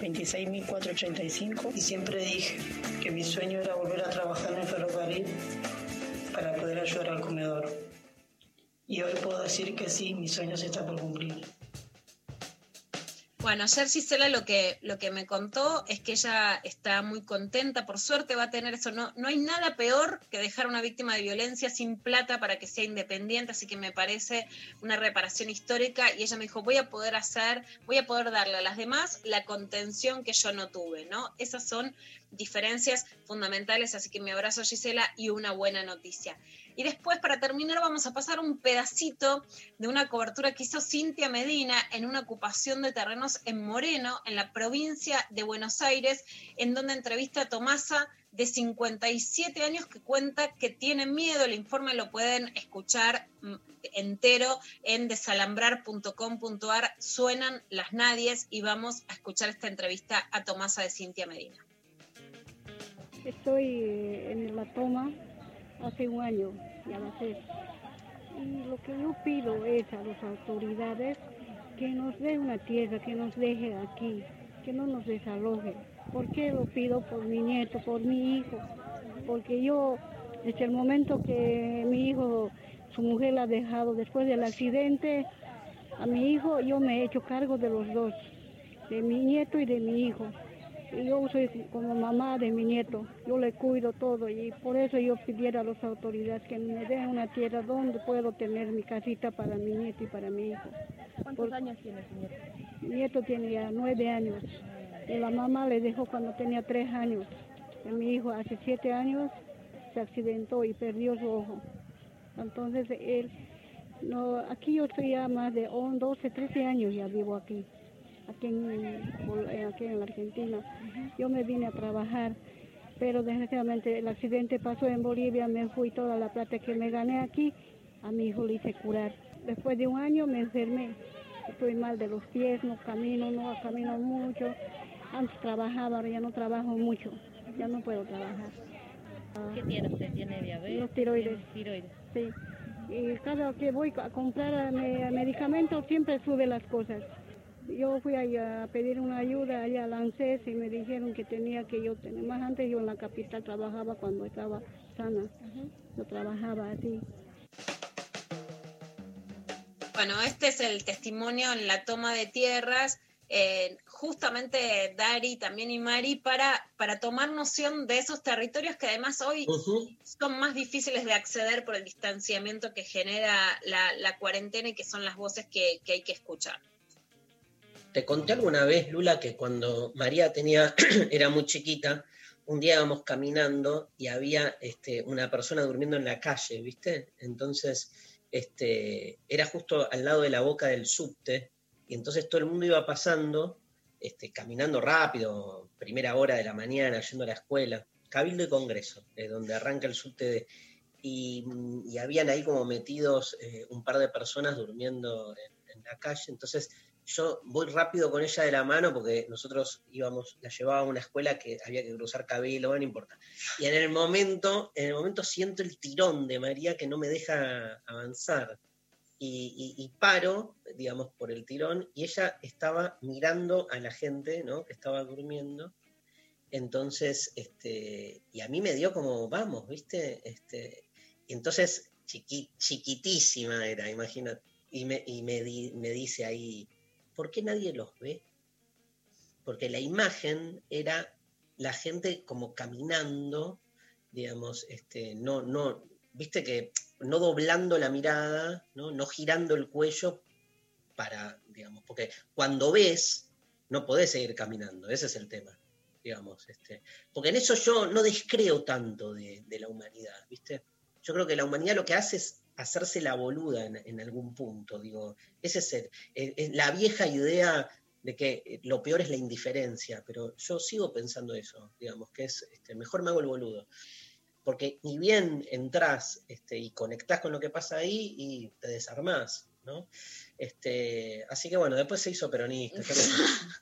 26.485 y siempre dije que mi sueño era volver a trabajar en el ferrocarril para poder ayudar al comedor. Y hoy puedo decir que sí, mi sueño se por cumplir. Bueno, ayer Gisela lo que, lo que me contó es que ella está muy contenta, por suerte va a tener eso. No, no hay nada peor que dejar a una víctima de violencia sin plata para que sea independiente, así que me parece una reparación histórica y ella me dijo, voy a poder hacer, voy a poder darle a las demás la contención que yo no tuve, ¿no? Esas son diferencias fundamentales, así que mi abrazo Gisela y una buena noticia. Y después, para terminar, vamos a pasar un pedacito de una cobertura que hizo Cintia Medina en una ocupación de terrenos en Moreno, en la provincia de Buenos Aires, en donde entrevista a Tomasa de 57 años que cuenta que tiene miedo. El informe lo pueden escuchar mm, entero en desalambrar.com.ar. Suenan las nadies y vamos a escuchar esta entrevista a Tomasa de Cintia Medina. Estoy eh, en la toma hace un año, ya va a ser. Y lo que yo pido es a las autoridades que nos dé una tierra, que nos deje aquí, que no nos desaloje. ¿Por qué lo pido por mi nieto, por mi hijo? Porque yo, desde el momento que mi hijo, su mujer la ha dejado después del accidente, a mi hijo yo me he hecho cargo de los dos, de mi nieto y de mi hijo. Yo soy como mamá de mi nieto, yo le cuido todo y por eso yo pidiera a las autoridades que me den una tierra donde puedo tener mi casita para mi nieto y para mi hijo. ¿Cuántos años tiene su nieto? Mi nieto tiene ya nueve años y la mamá le dejó cuando tenía tres años. Y mi hijo hace siete años se accidentó y perdió su ojo. Entonces él, no, aquí yo estoy ya más de 11, 12, 13 años ya vivo aquí, aquí en, eh, aquí en la Argentina. Yo me vine a trabajar, pero desgraciadamente el accidente pasó en Bolivia, me fui toda la plata que me gané aquí, a mi hijo le hice curar. Después de un año me enfermé, estoy mal de los pies, no camino, no camino mucho. Antes trabajaba, ahora ya no trabajo mucho, ya no puedo trabajar. ¿Qué tiene usted? ¿Tiene diabetes? Los tiroides. ¿Tiene tiroides? Sí. Y cada que voy a comprar eh, medicamentos siempre sube las cosas. Yo fui allá a pedir una ayuda allá al ANSES y me dijeron que tenía que yo tener más antes yo en la capital trabajaba cuando estaba sana. Yo trabajaba así. Bueno, este es el testimonio en la toma de tierras, eh, justamente Dari también y Mari, para, para tomar noción de esos territorios que además hoy son más difíciles de acceder por el distanciamiento que genera la, la cuarentena y que son las voces que, que hay que escuchar. Te conté alguna vez, Lula, que cuando María tenía, era muy chiquita, un día íbamos caminando y había este, una persona durmiendo en la calle, ¿viste? Entonces, este, era justo al lado de la boca del subte, y entonces todo el mundo iba pasando, este, caminando rápido, primera hora de la mañana, yendo a la escuela, Cabildo y Congreso, eh, donde arranca el subte. Y, y habían ahí como metidos eh, un par de personas durmiendo en, en la calle, entonces yo voy rápido con ella de la mano porque nosotros íbamos, la llevaba a una escuela que había que cruzar cabello, no importa. Y en el momento, en el momento siento el tirón de María que no me deja avanzar. Y, paro, digamos, por el tirón, y ella estaba mirando a la gente, ¿no? Que estaba durmiendo. Entonces, este, y a mí me dio como, vamos, ¿viste? Este, entonces, chiqui- chiquitísima era, imagínate. Y me, y me, di- me dice ahí, ¿por qué nadie los ve? Porque la imagen era la gente como caminando, digamos, este, no, no, viste que no doblando la mirada, no, no girando el cuello para, digamos, porque cuando ves, no podés seguir caminando, ese es el tema, digamos, este, porque en eso yo no descreo tanto de, de la humanidad, ¿viste? Yo creo que la humanidad lo que hace es hacerse la boluda en, en algún punto, digo, ese es el- eh, la vieja idea de que eh, lo peor es la indiferencia, pero yo sigo pensando eso, digamos, que es, este, mejor me hago el boludo, porque ni bien entras este, y conectás con lo que pasa ahí y te desarmás, ¿no? Este, así que bueno, después se hizo peronista,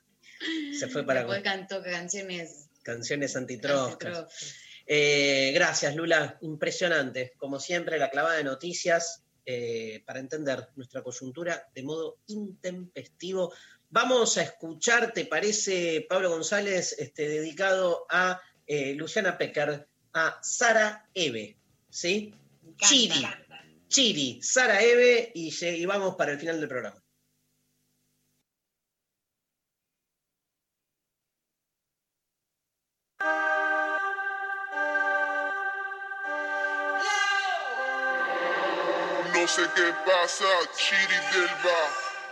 se fue para Después cantó canciones canciones antitroscas. antitroscas. Eh, gracias, Lula. Impresionante. Como siempre, la clavada de noticias eh, para entender nuestra coyuntura de modo intempestivo. Vamos a escuchar, ¿te parece, Pablo González, este, dedicado a eh, Luciana Pecker, a Sara Eve, ¿sí? Chiri, Chiri, Sara Eve, y, vamos para el final del programa. Sé qué pasa, Chiri del.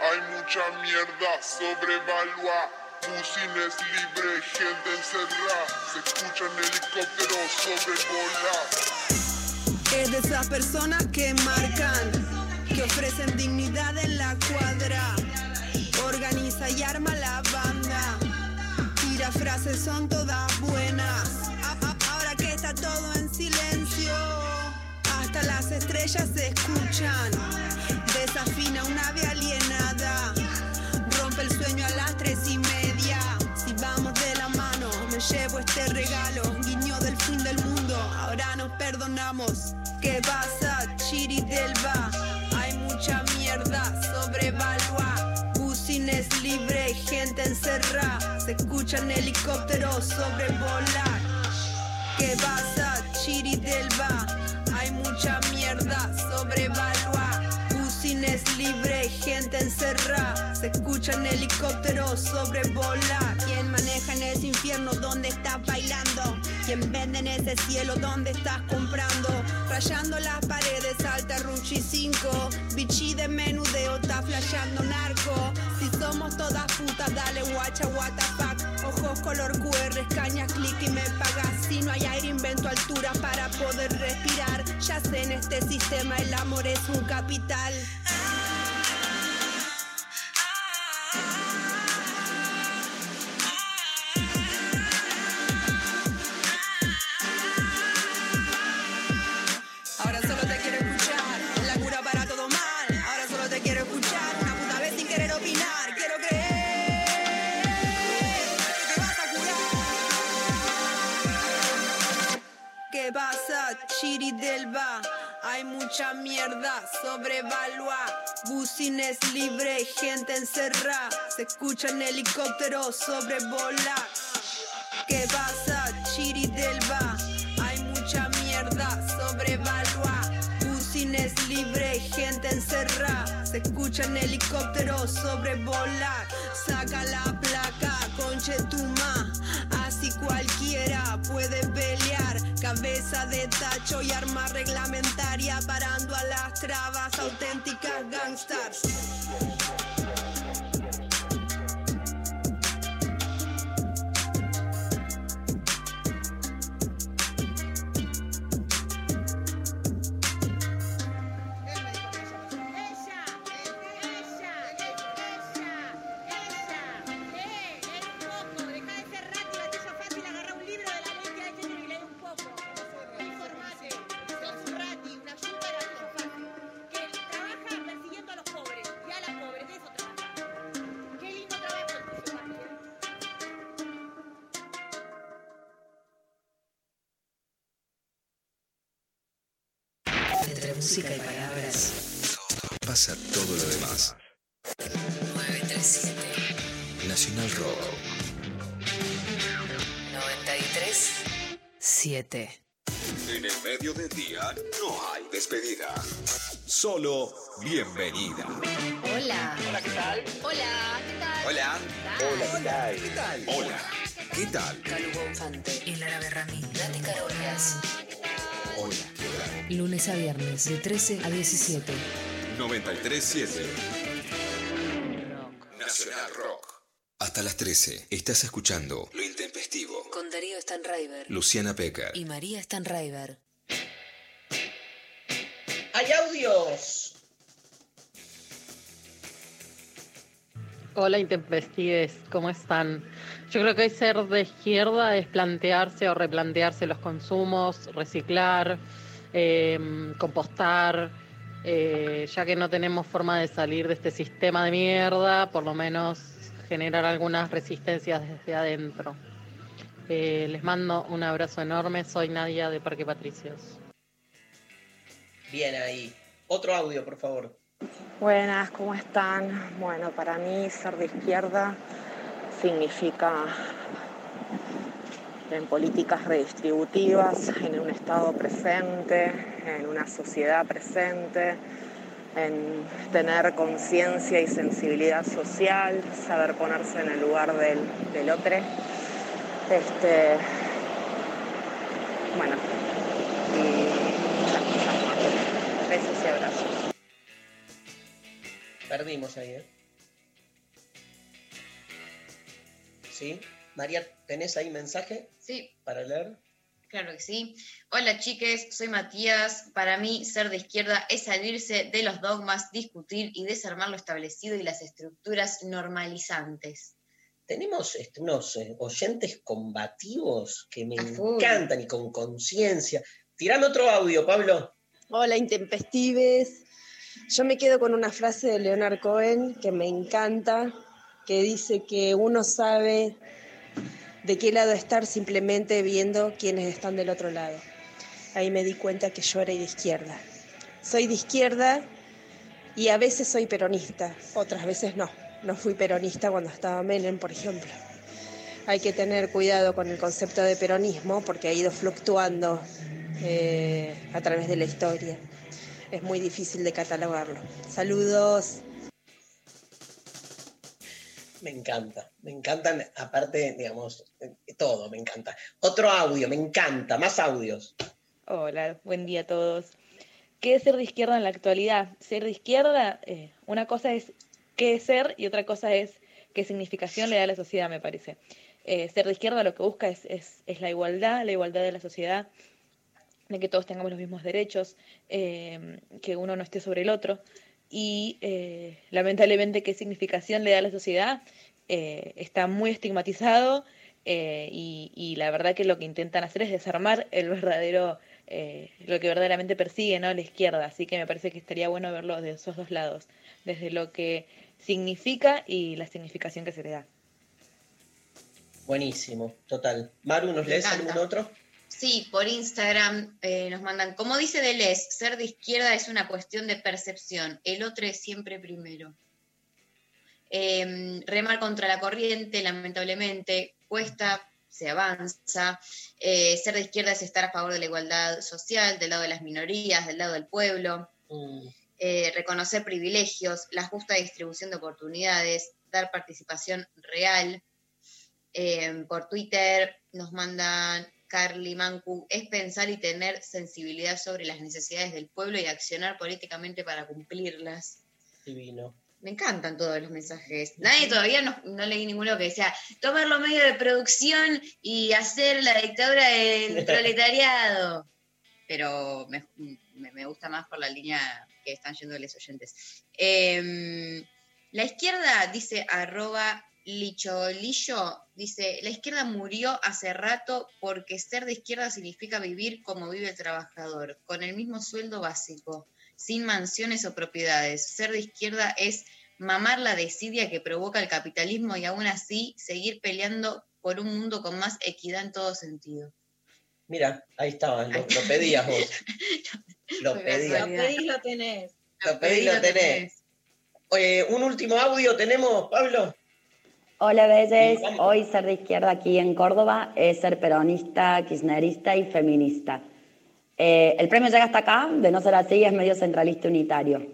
Hay mucha mierda sobrevalua. Bucines libre, gente encerrada. Se escuchan helicópteros sobrevolar. Es de esas personas que marcan, que ofrecen dignidad en la cuadra. Organiza y arma la banda. Tira frases, son todas buenas. Ahora que está todo en las estrellas se escuchan. Desafina un ave alienada, rompe el sueño a las tres y media. Si vamos de la mano, me llevo este regalo, guiño del fin del mundo. Ahora nos perdonamos. ¿Qué pasa, Chiri Delva? Hay mucha mierda, sobre sobrevalua. Bucines libre, gente encerrada. Se escuchan helicópteros sobrevolar. ¿Qué pasa, Chiri del va? Mierda sobrevaluar. Putin es libre, gente encerrada. Se escuchan helicópteros sobrevolar. ¿Quién maneja en ese infierno? ¿Dónde estás bailando? ¿Quién vende en ese cielo? ¿Dónde estás comprando? Rayando las paredes, alta Ruchi 5. Bichi de menudeo, está flasheando narco. Si somos todas putas, dale guacha, what the fuck. Ojos color QR, caña, clic y me pagas. Si no hay aire, invento altura para poder respirar. Ya sé, en este sistema el amor es un capital. Hay mucha mierda sobrevalua. Bucines libre, gente encerrada. Se escuchan helicópteros sobrevolar. ¿Qué pasa, Chiri del Va? Hay mucha mierda sobrevalua. Bucines libre, gente encerrada. Se escuchan helicópteros sobrevolar. Saca la placa, conchetuma. Así De tacho y arma reglamentaria. Parando a las trabas, auténticas gangsters. 7. En el medio del día no hay despedida. Solo bienvenida. Hola. Hola, ¿qué tal? Hola, ¿qué tal? Hola. Hola, ¿qué tal? Hola, ¿qué tal? Calu Bonfante y Lara Berrami. Nati Carolias. Hola, ¿qué tal? Lunes a viernes de 13 a 17. 937 Nacional Rock. Hasta las 13 estás escuchando Lo Intempestivo. Con Darío Stanraiver. Luciana Pecker. Y María Stanraiver. Hay audios. Hola intempestives, ¿cómo están? Yo creo que hoy ser de izquierda es plantearse o replantearse los consumos, reciclar, eh, compostar, eh, ya que no tenemos forma de salir de este sistema de mierda, por lo menos generar algunas resistencias desde adentro. Eh, les mando un abrazo enorme, soy Nadia de Parque Patricios. Bien ahí. Otro audio, por favor. Buenas, ¿cómo están? Bueno, para mí ser de izquierda significa en políticas redistributivas, en un Estado presente, en una sociedad presente, en tener conciencia y sensibilidad social, saber ponerse en el lugar del, del otro. Este, bueno, y muchas cosas más. Besos y abrazos. Perdimos ahí, ¿eh? ¿Sí? María, ¿tenés ahí mensaje Sí, para leer? Claro que sí. Hola chiques, soy Matías. Para mí, ser de izquierda es salirse de los dogmas, discutir y desarmar lo establecido y las estructuras normalizantes. Tenemos este, unos eh, oyentes combativos que me encantan y con conciencia. Tirame otro audio, Pablo. Hola, intempestives. Yo me quedo con una frase de Leonard Cohen que me encanta, que dice que uno sabe de qué lado estar simplemente viendo quiénes están del otro lado. Ahí me di cuenta que yo era de izquierda. Soy de izquierda y a veces soy peronista, otras veces no. no fui peronista cuando estaba Menem, por ejemplo. Hay que tener cuidado con el concepto de peronismo porque ha ido fluctuando eh, a través de la historia. Es muy difícil de catalogarlo. Saludos. Me encanta, me encantan, aparte, digamos, eh, todo, me encanta. Otro audio, me encanta, más audios. Hola, buen día a todos. ¿Qué es ser de izquierda en la actualidad? Ser de izquierda, eh, una cosa es qué es ser y otra cosa es qué significación le da a la sociedad, me parece. Eh, ser de izquierda lo que busca es, es, es, la igualdad, la igualdad de la sociedad, de que todos tengamos los mismos derechos, que uno no esté sobre el otro. Y eh, lamentablemente qué significación le da a la sociedad está muy estigmatizado y, y, la verdad que lo que intentan hacer es desarmar el verdadero eh, lo que verdaderamente persigue ¿no? la izquierda. Así que me parece que estaría bueno verlo de esos dos lados, desde lo que significa y la significación que se le da. Buenísimo, total. Maru, ¿nos lees algún otro? Sí, por Instagram eh, nos mandan, como dice Deleuze, ser de izquierda es una cuestión de percepción, el otro es siempre primero. Eh, remar contra la corriente, lamentablemente, cuesta, se avanza. Eh, ser de izquierda es estar a favor de la igualdad social, del lado de las minorías, del lado del pueblo. Mm. Eh, reconocer privilegios, la justa distribución de oportunidades, dar participación real. Eh, por Twitter nos mandan Carly Mancu, es pensar y tener sensibilidad sobre las necesidades del pueblo y accionar políticamente para cumplirlas. Divino. Me encantan todos los mensajes. Nadie todavía no, no, leí ninguno que decía tomar los medios de producción y hacer la dictadura del proletariado. Pero me, gusta más por la línea que están yendo los oyentes. Eh, la izquierda dice arroba licholillo, dice, la izquierda murió hace rato porque ser de izquierda significa vivir como vive el trabajador, con el mismo sueldo básico sin mansiones o propiedades. Ser de izquierda es mamar la desidia que provoca el capitalismo y aún así seguir peleando por un mundo con más equidad en todo sentido. Mira, ahí estaba, lo, lo pedías vos. lo pedías. Lo pedís, lo tenés. Lo pedís, lo tenés. Oye, un último audio tenemos, Pablo. Hola, Belles. Hoy ser de izquierda aquí en Córdoba es ser peronista, kirchnerista y feminista. Eh, el premio llega hasta acá, de no ser así es medio centralista unitario,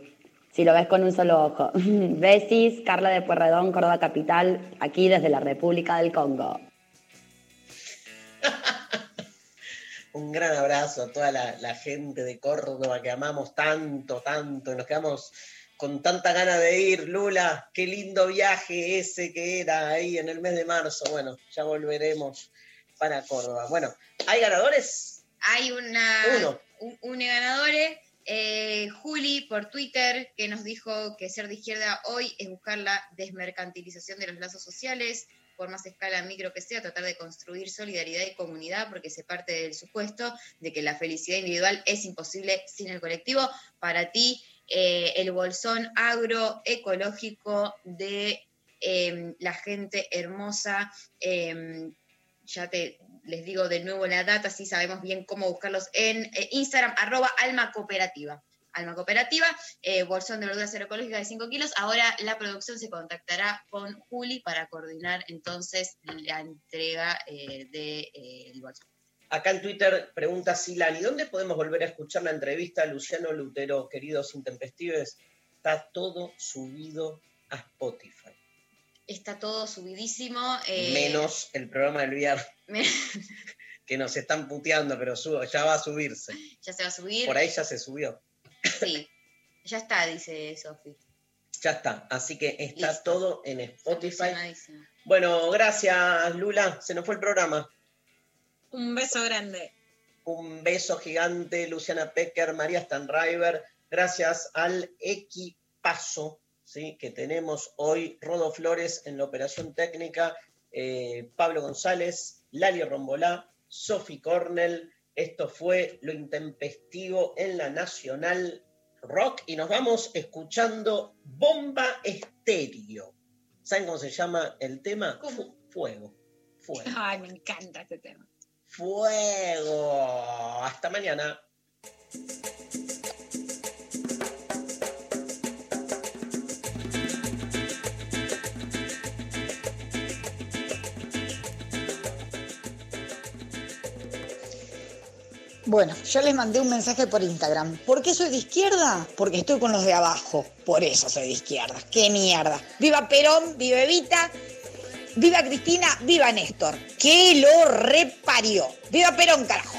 si lo ves con un solo ojo. Besis, Carla de Puerredón, Córdoba Capital, aquí desde la República del Congo. un gran abrazo a toda la, la, gente de Córdoba que amamos tanto, tanto, y nos quedamos con tanta gana de ir. Lula, qué lindo viaje ese que era ahí en el mes de marzo. Bueno, ya volveremos para Córdoba. Bueno, ¿hay ganadores? Hay una, un, un ganador, eh, Juli, por Twitter, que nos dijo que ser de izquierda hoy es buscar la desmercantilización de los lazos sociales, por más escala micro que sea, tratar de construir solidaridad y comunidad, porque se parte del supuesto de que la felicidad individual es imposible sin el colectivo. Para ti, eh, el bolsón agroecológico de eh, la gente hermosa, eh, ya te les digo de nuevo la data, así sabemos bien cómo buscarlos en eh, Instagram, arroba Alma Cooperativa. Alma Cooperativa, eh, bolsón de verduras agroecológicas de 5 kilos. Ahora la producción se contactará con Juli para coordinar entonces la entrega del de, bolsón. Acá en Twitter pregunta Silani, ¿dónde podemos volver a escuchar la entrevista a Luciano Lutero, queridos intempestives? Está todo subido a Spotify está todo subidísimo. Eh... Menos el programa del viernes. que nos están puteando, pero subo, ya va a subirse. Ya se va a subir. Por ahí ya se subió. Sí, ya está, dice Sofi. Ya está, así que está Listo. todo en Spotify. Bueno, gracias Lula, se nos fue el programa. Un beso grande. Un beso gigante, Luciana Pecker, María Stanriver. Gracias al equipazo ¿sí? que tenemos hoy Rodo Flores en la operación técnica, eh, Pablo González, Lali Rombolá, Sofi Cornell. Esto fue Lo Intempestivo en la Nacional Rock y nos vamos escuchando Bomba Estéreo. ¿Saben cómo se llama el tema? ¿Cómo? Fuego. Fuego. Ay, me encanta este tema fuego. Hasta mañana. Bueno, yo les mandé un mensaje por Instagram. ¿Por qué soy de izquierda? Porque estoy con los de abajo. Por eso soy de izquierda. ¡Qué mierda! ¡Viva Perón! ¡Viva Evita! viva Cristina, viva Néstor, que lo reparió. Viva Perón, carajo.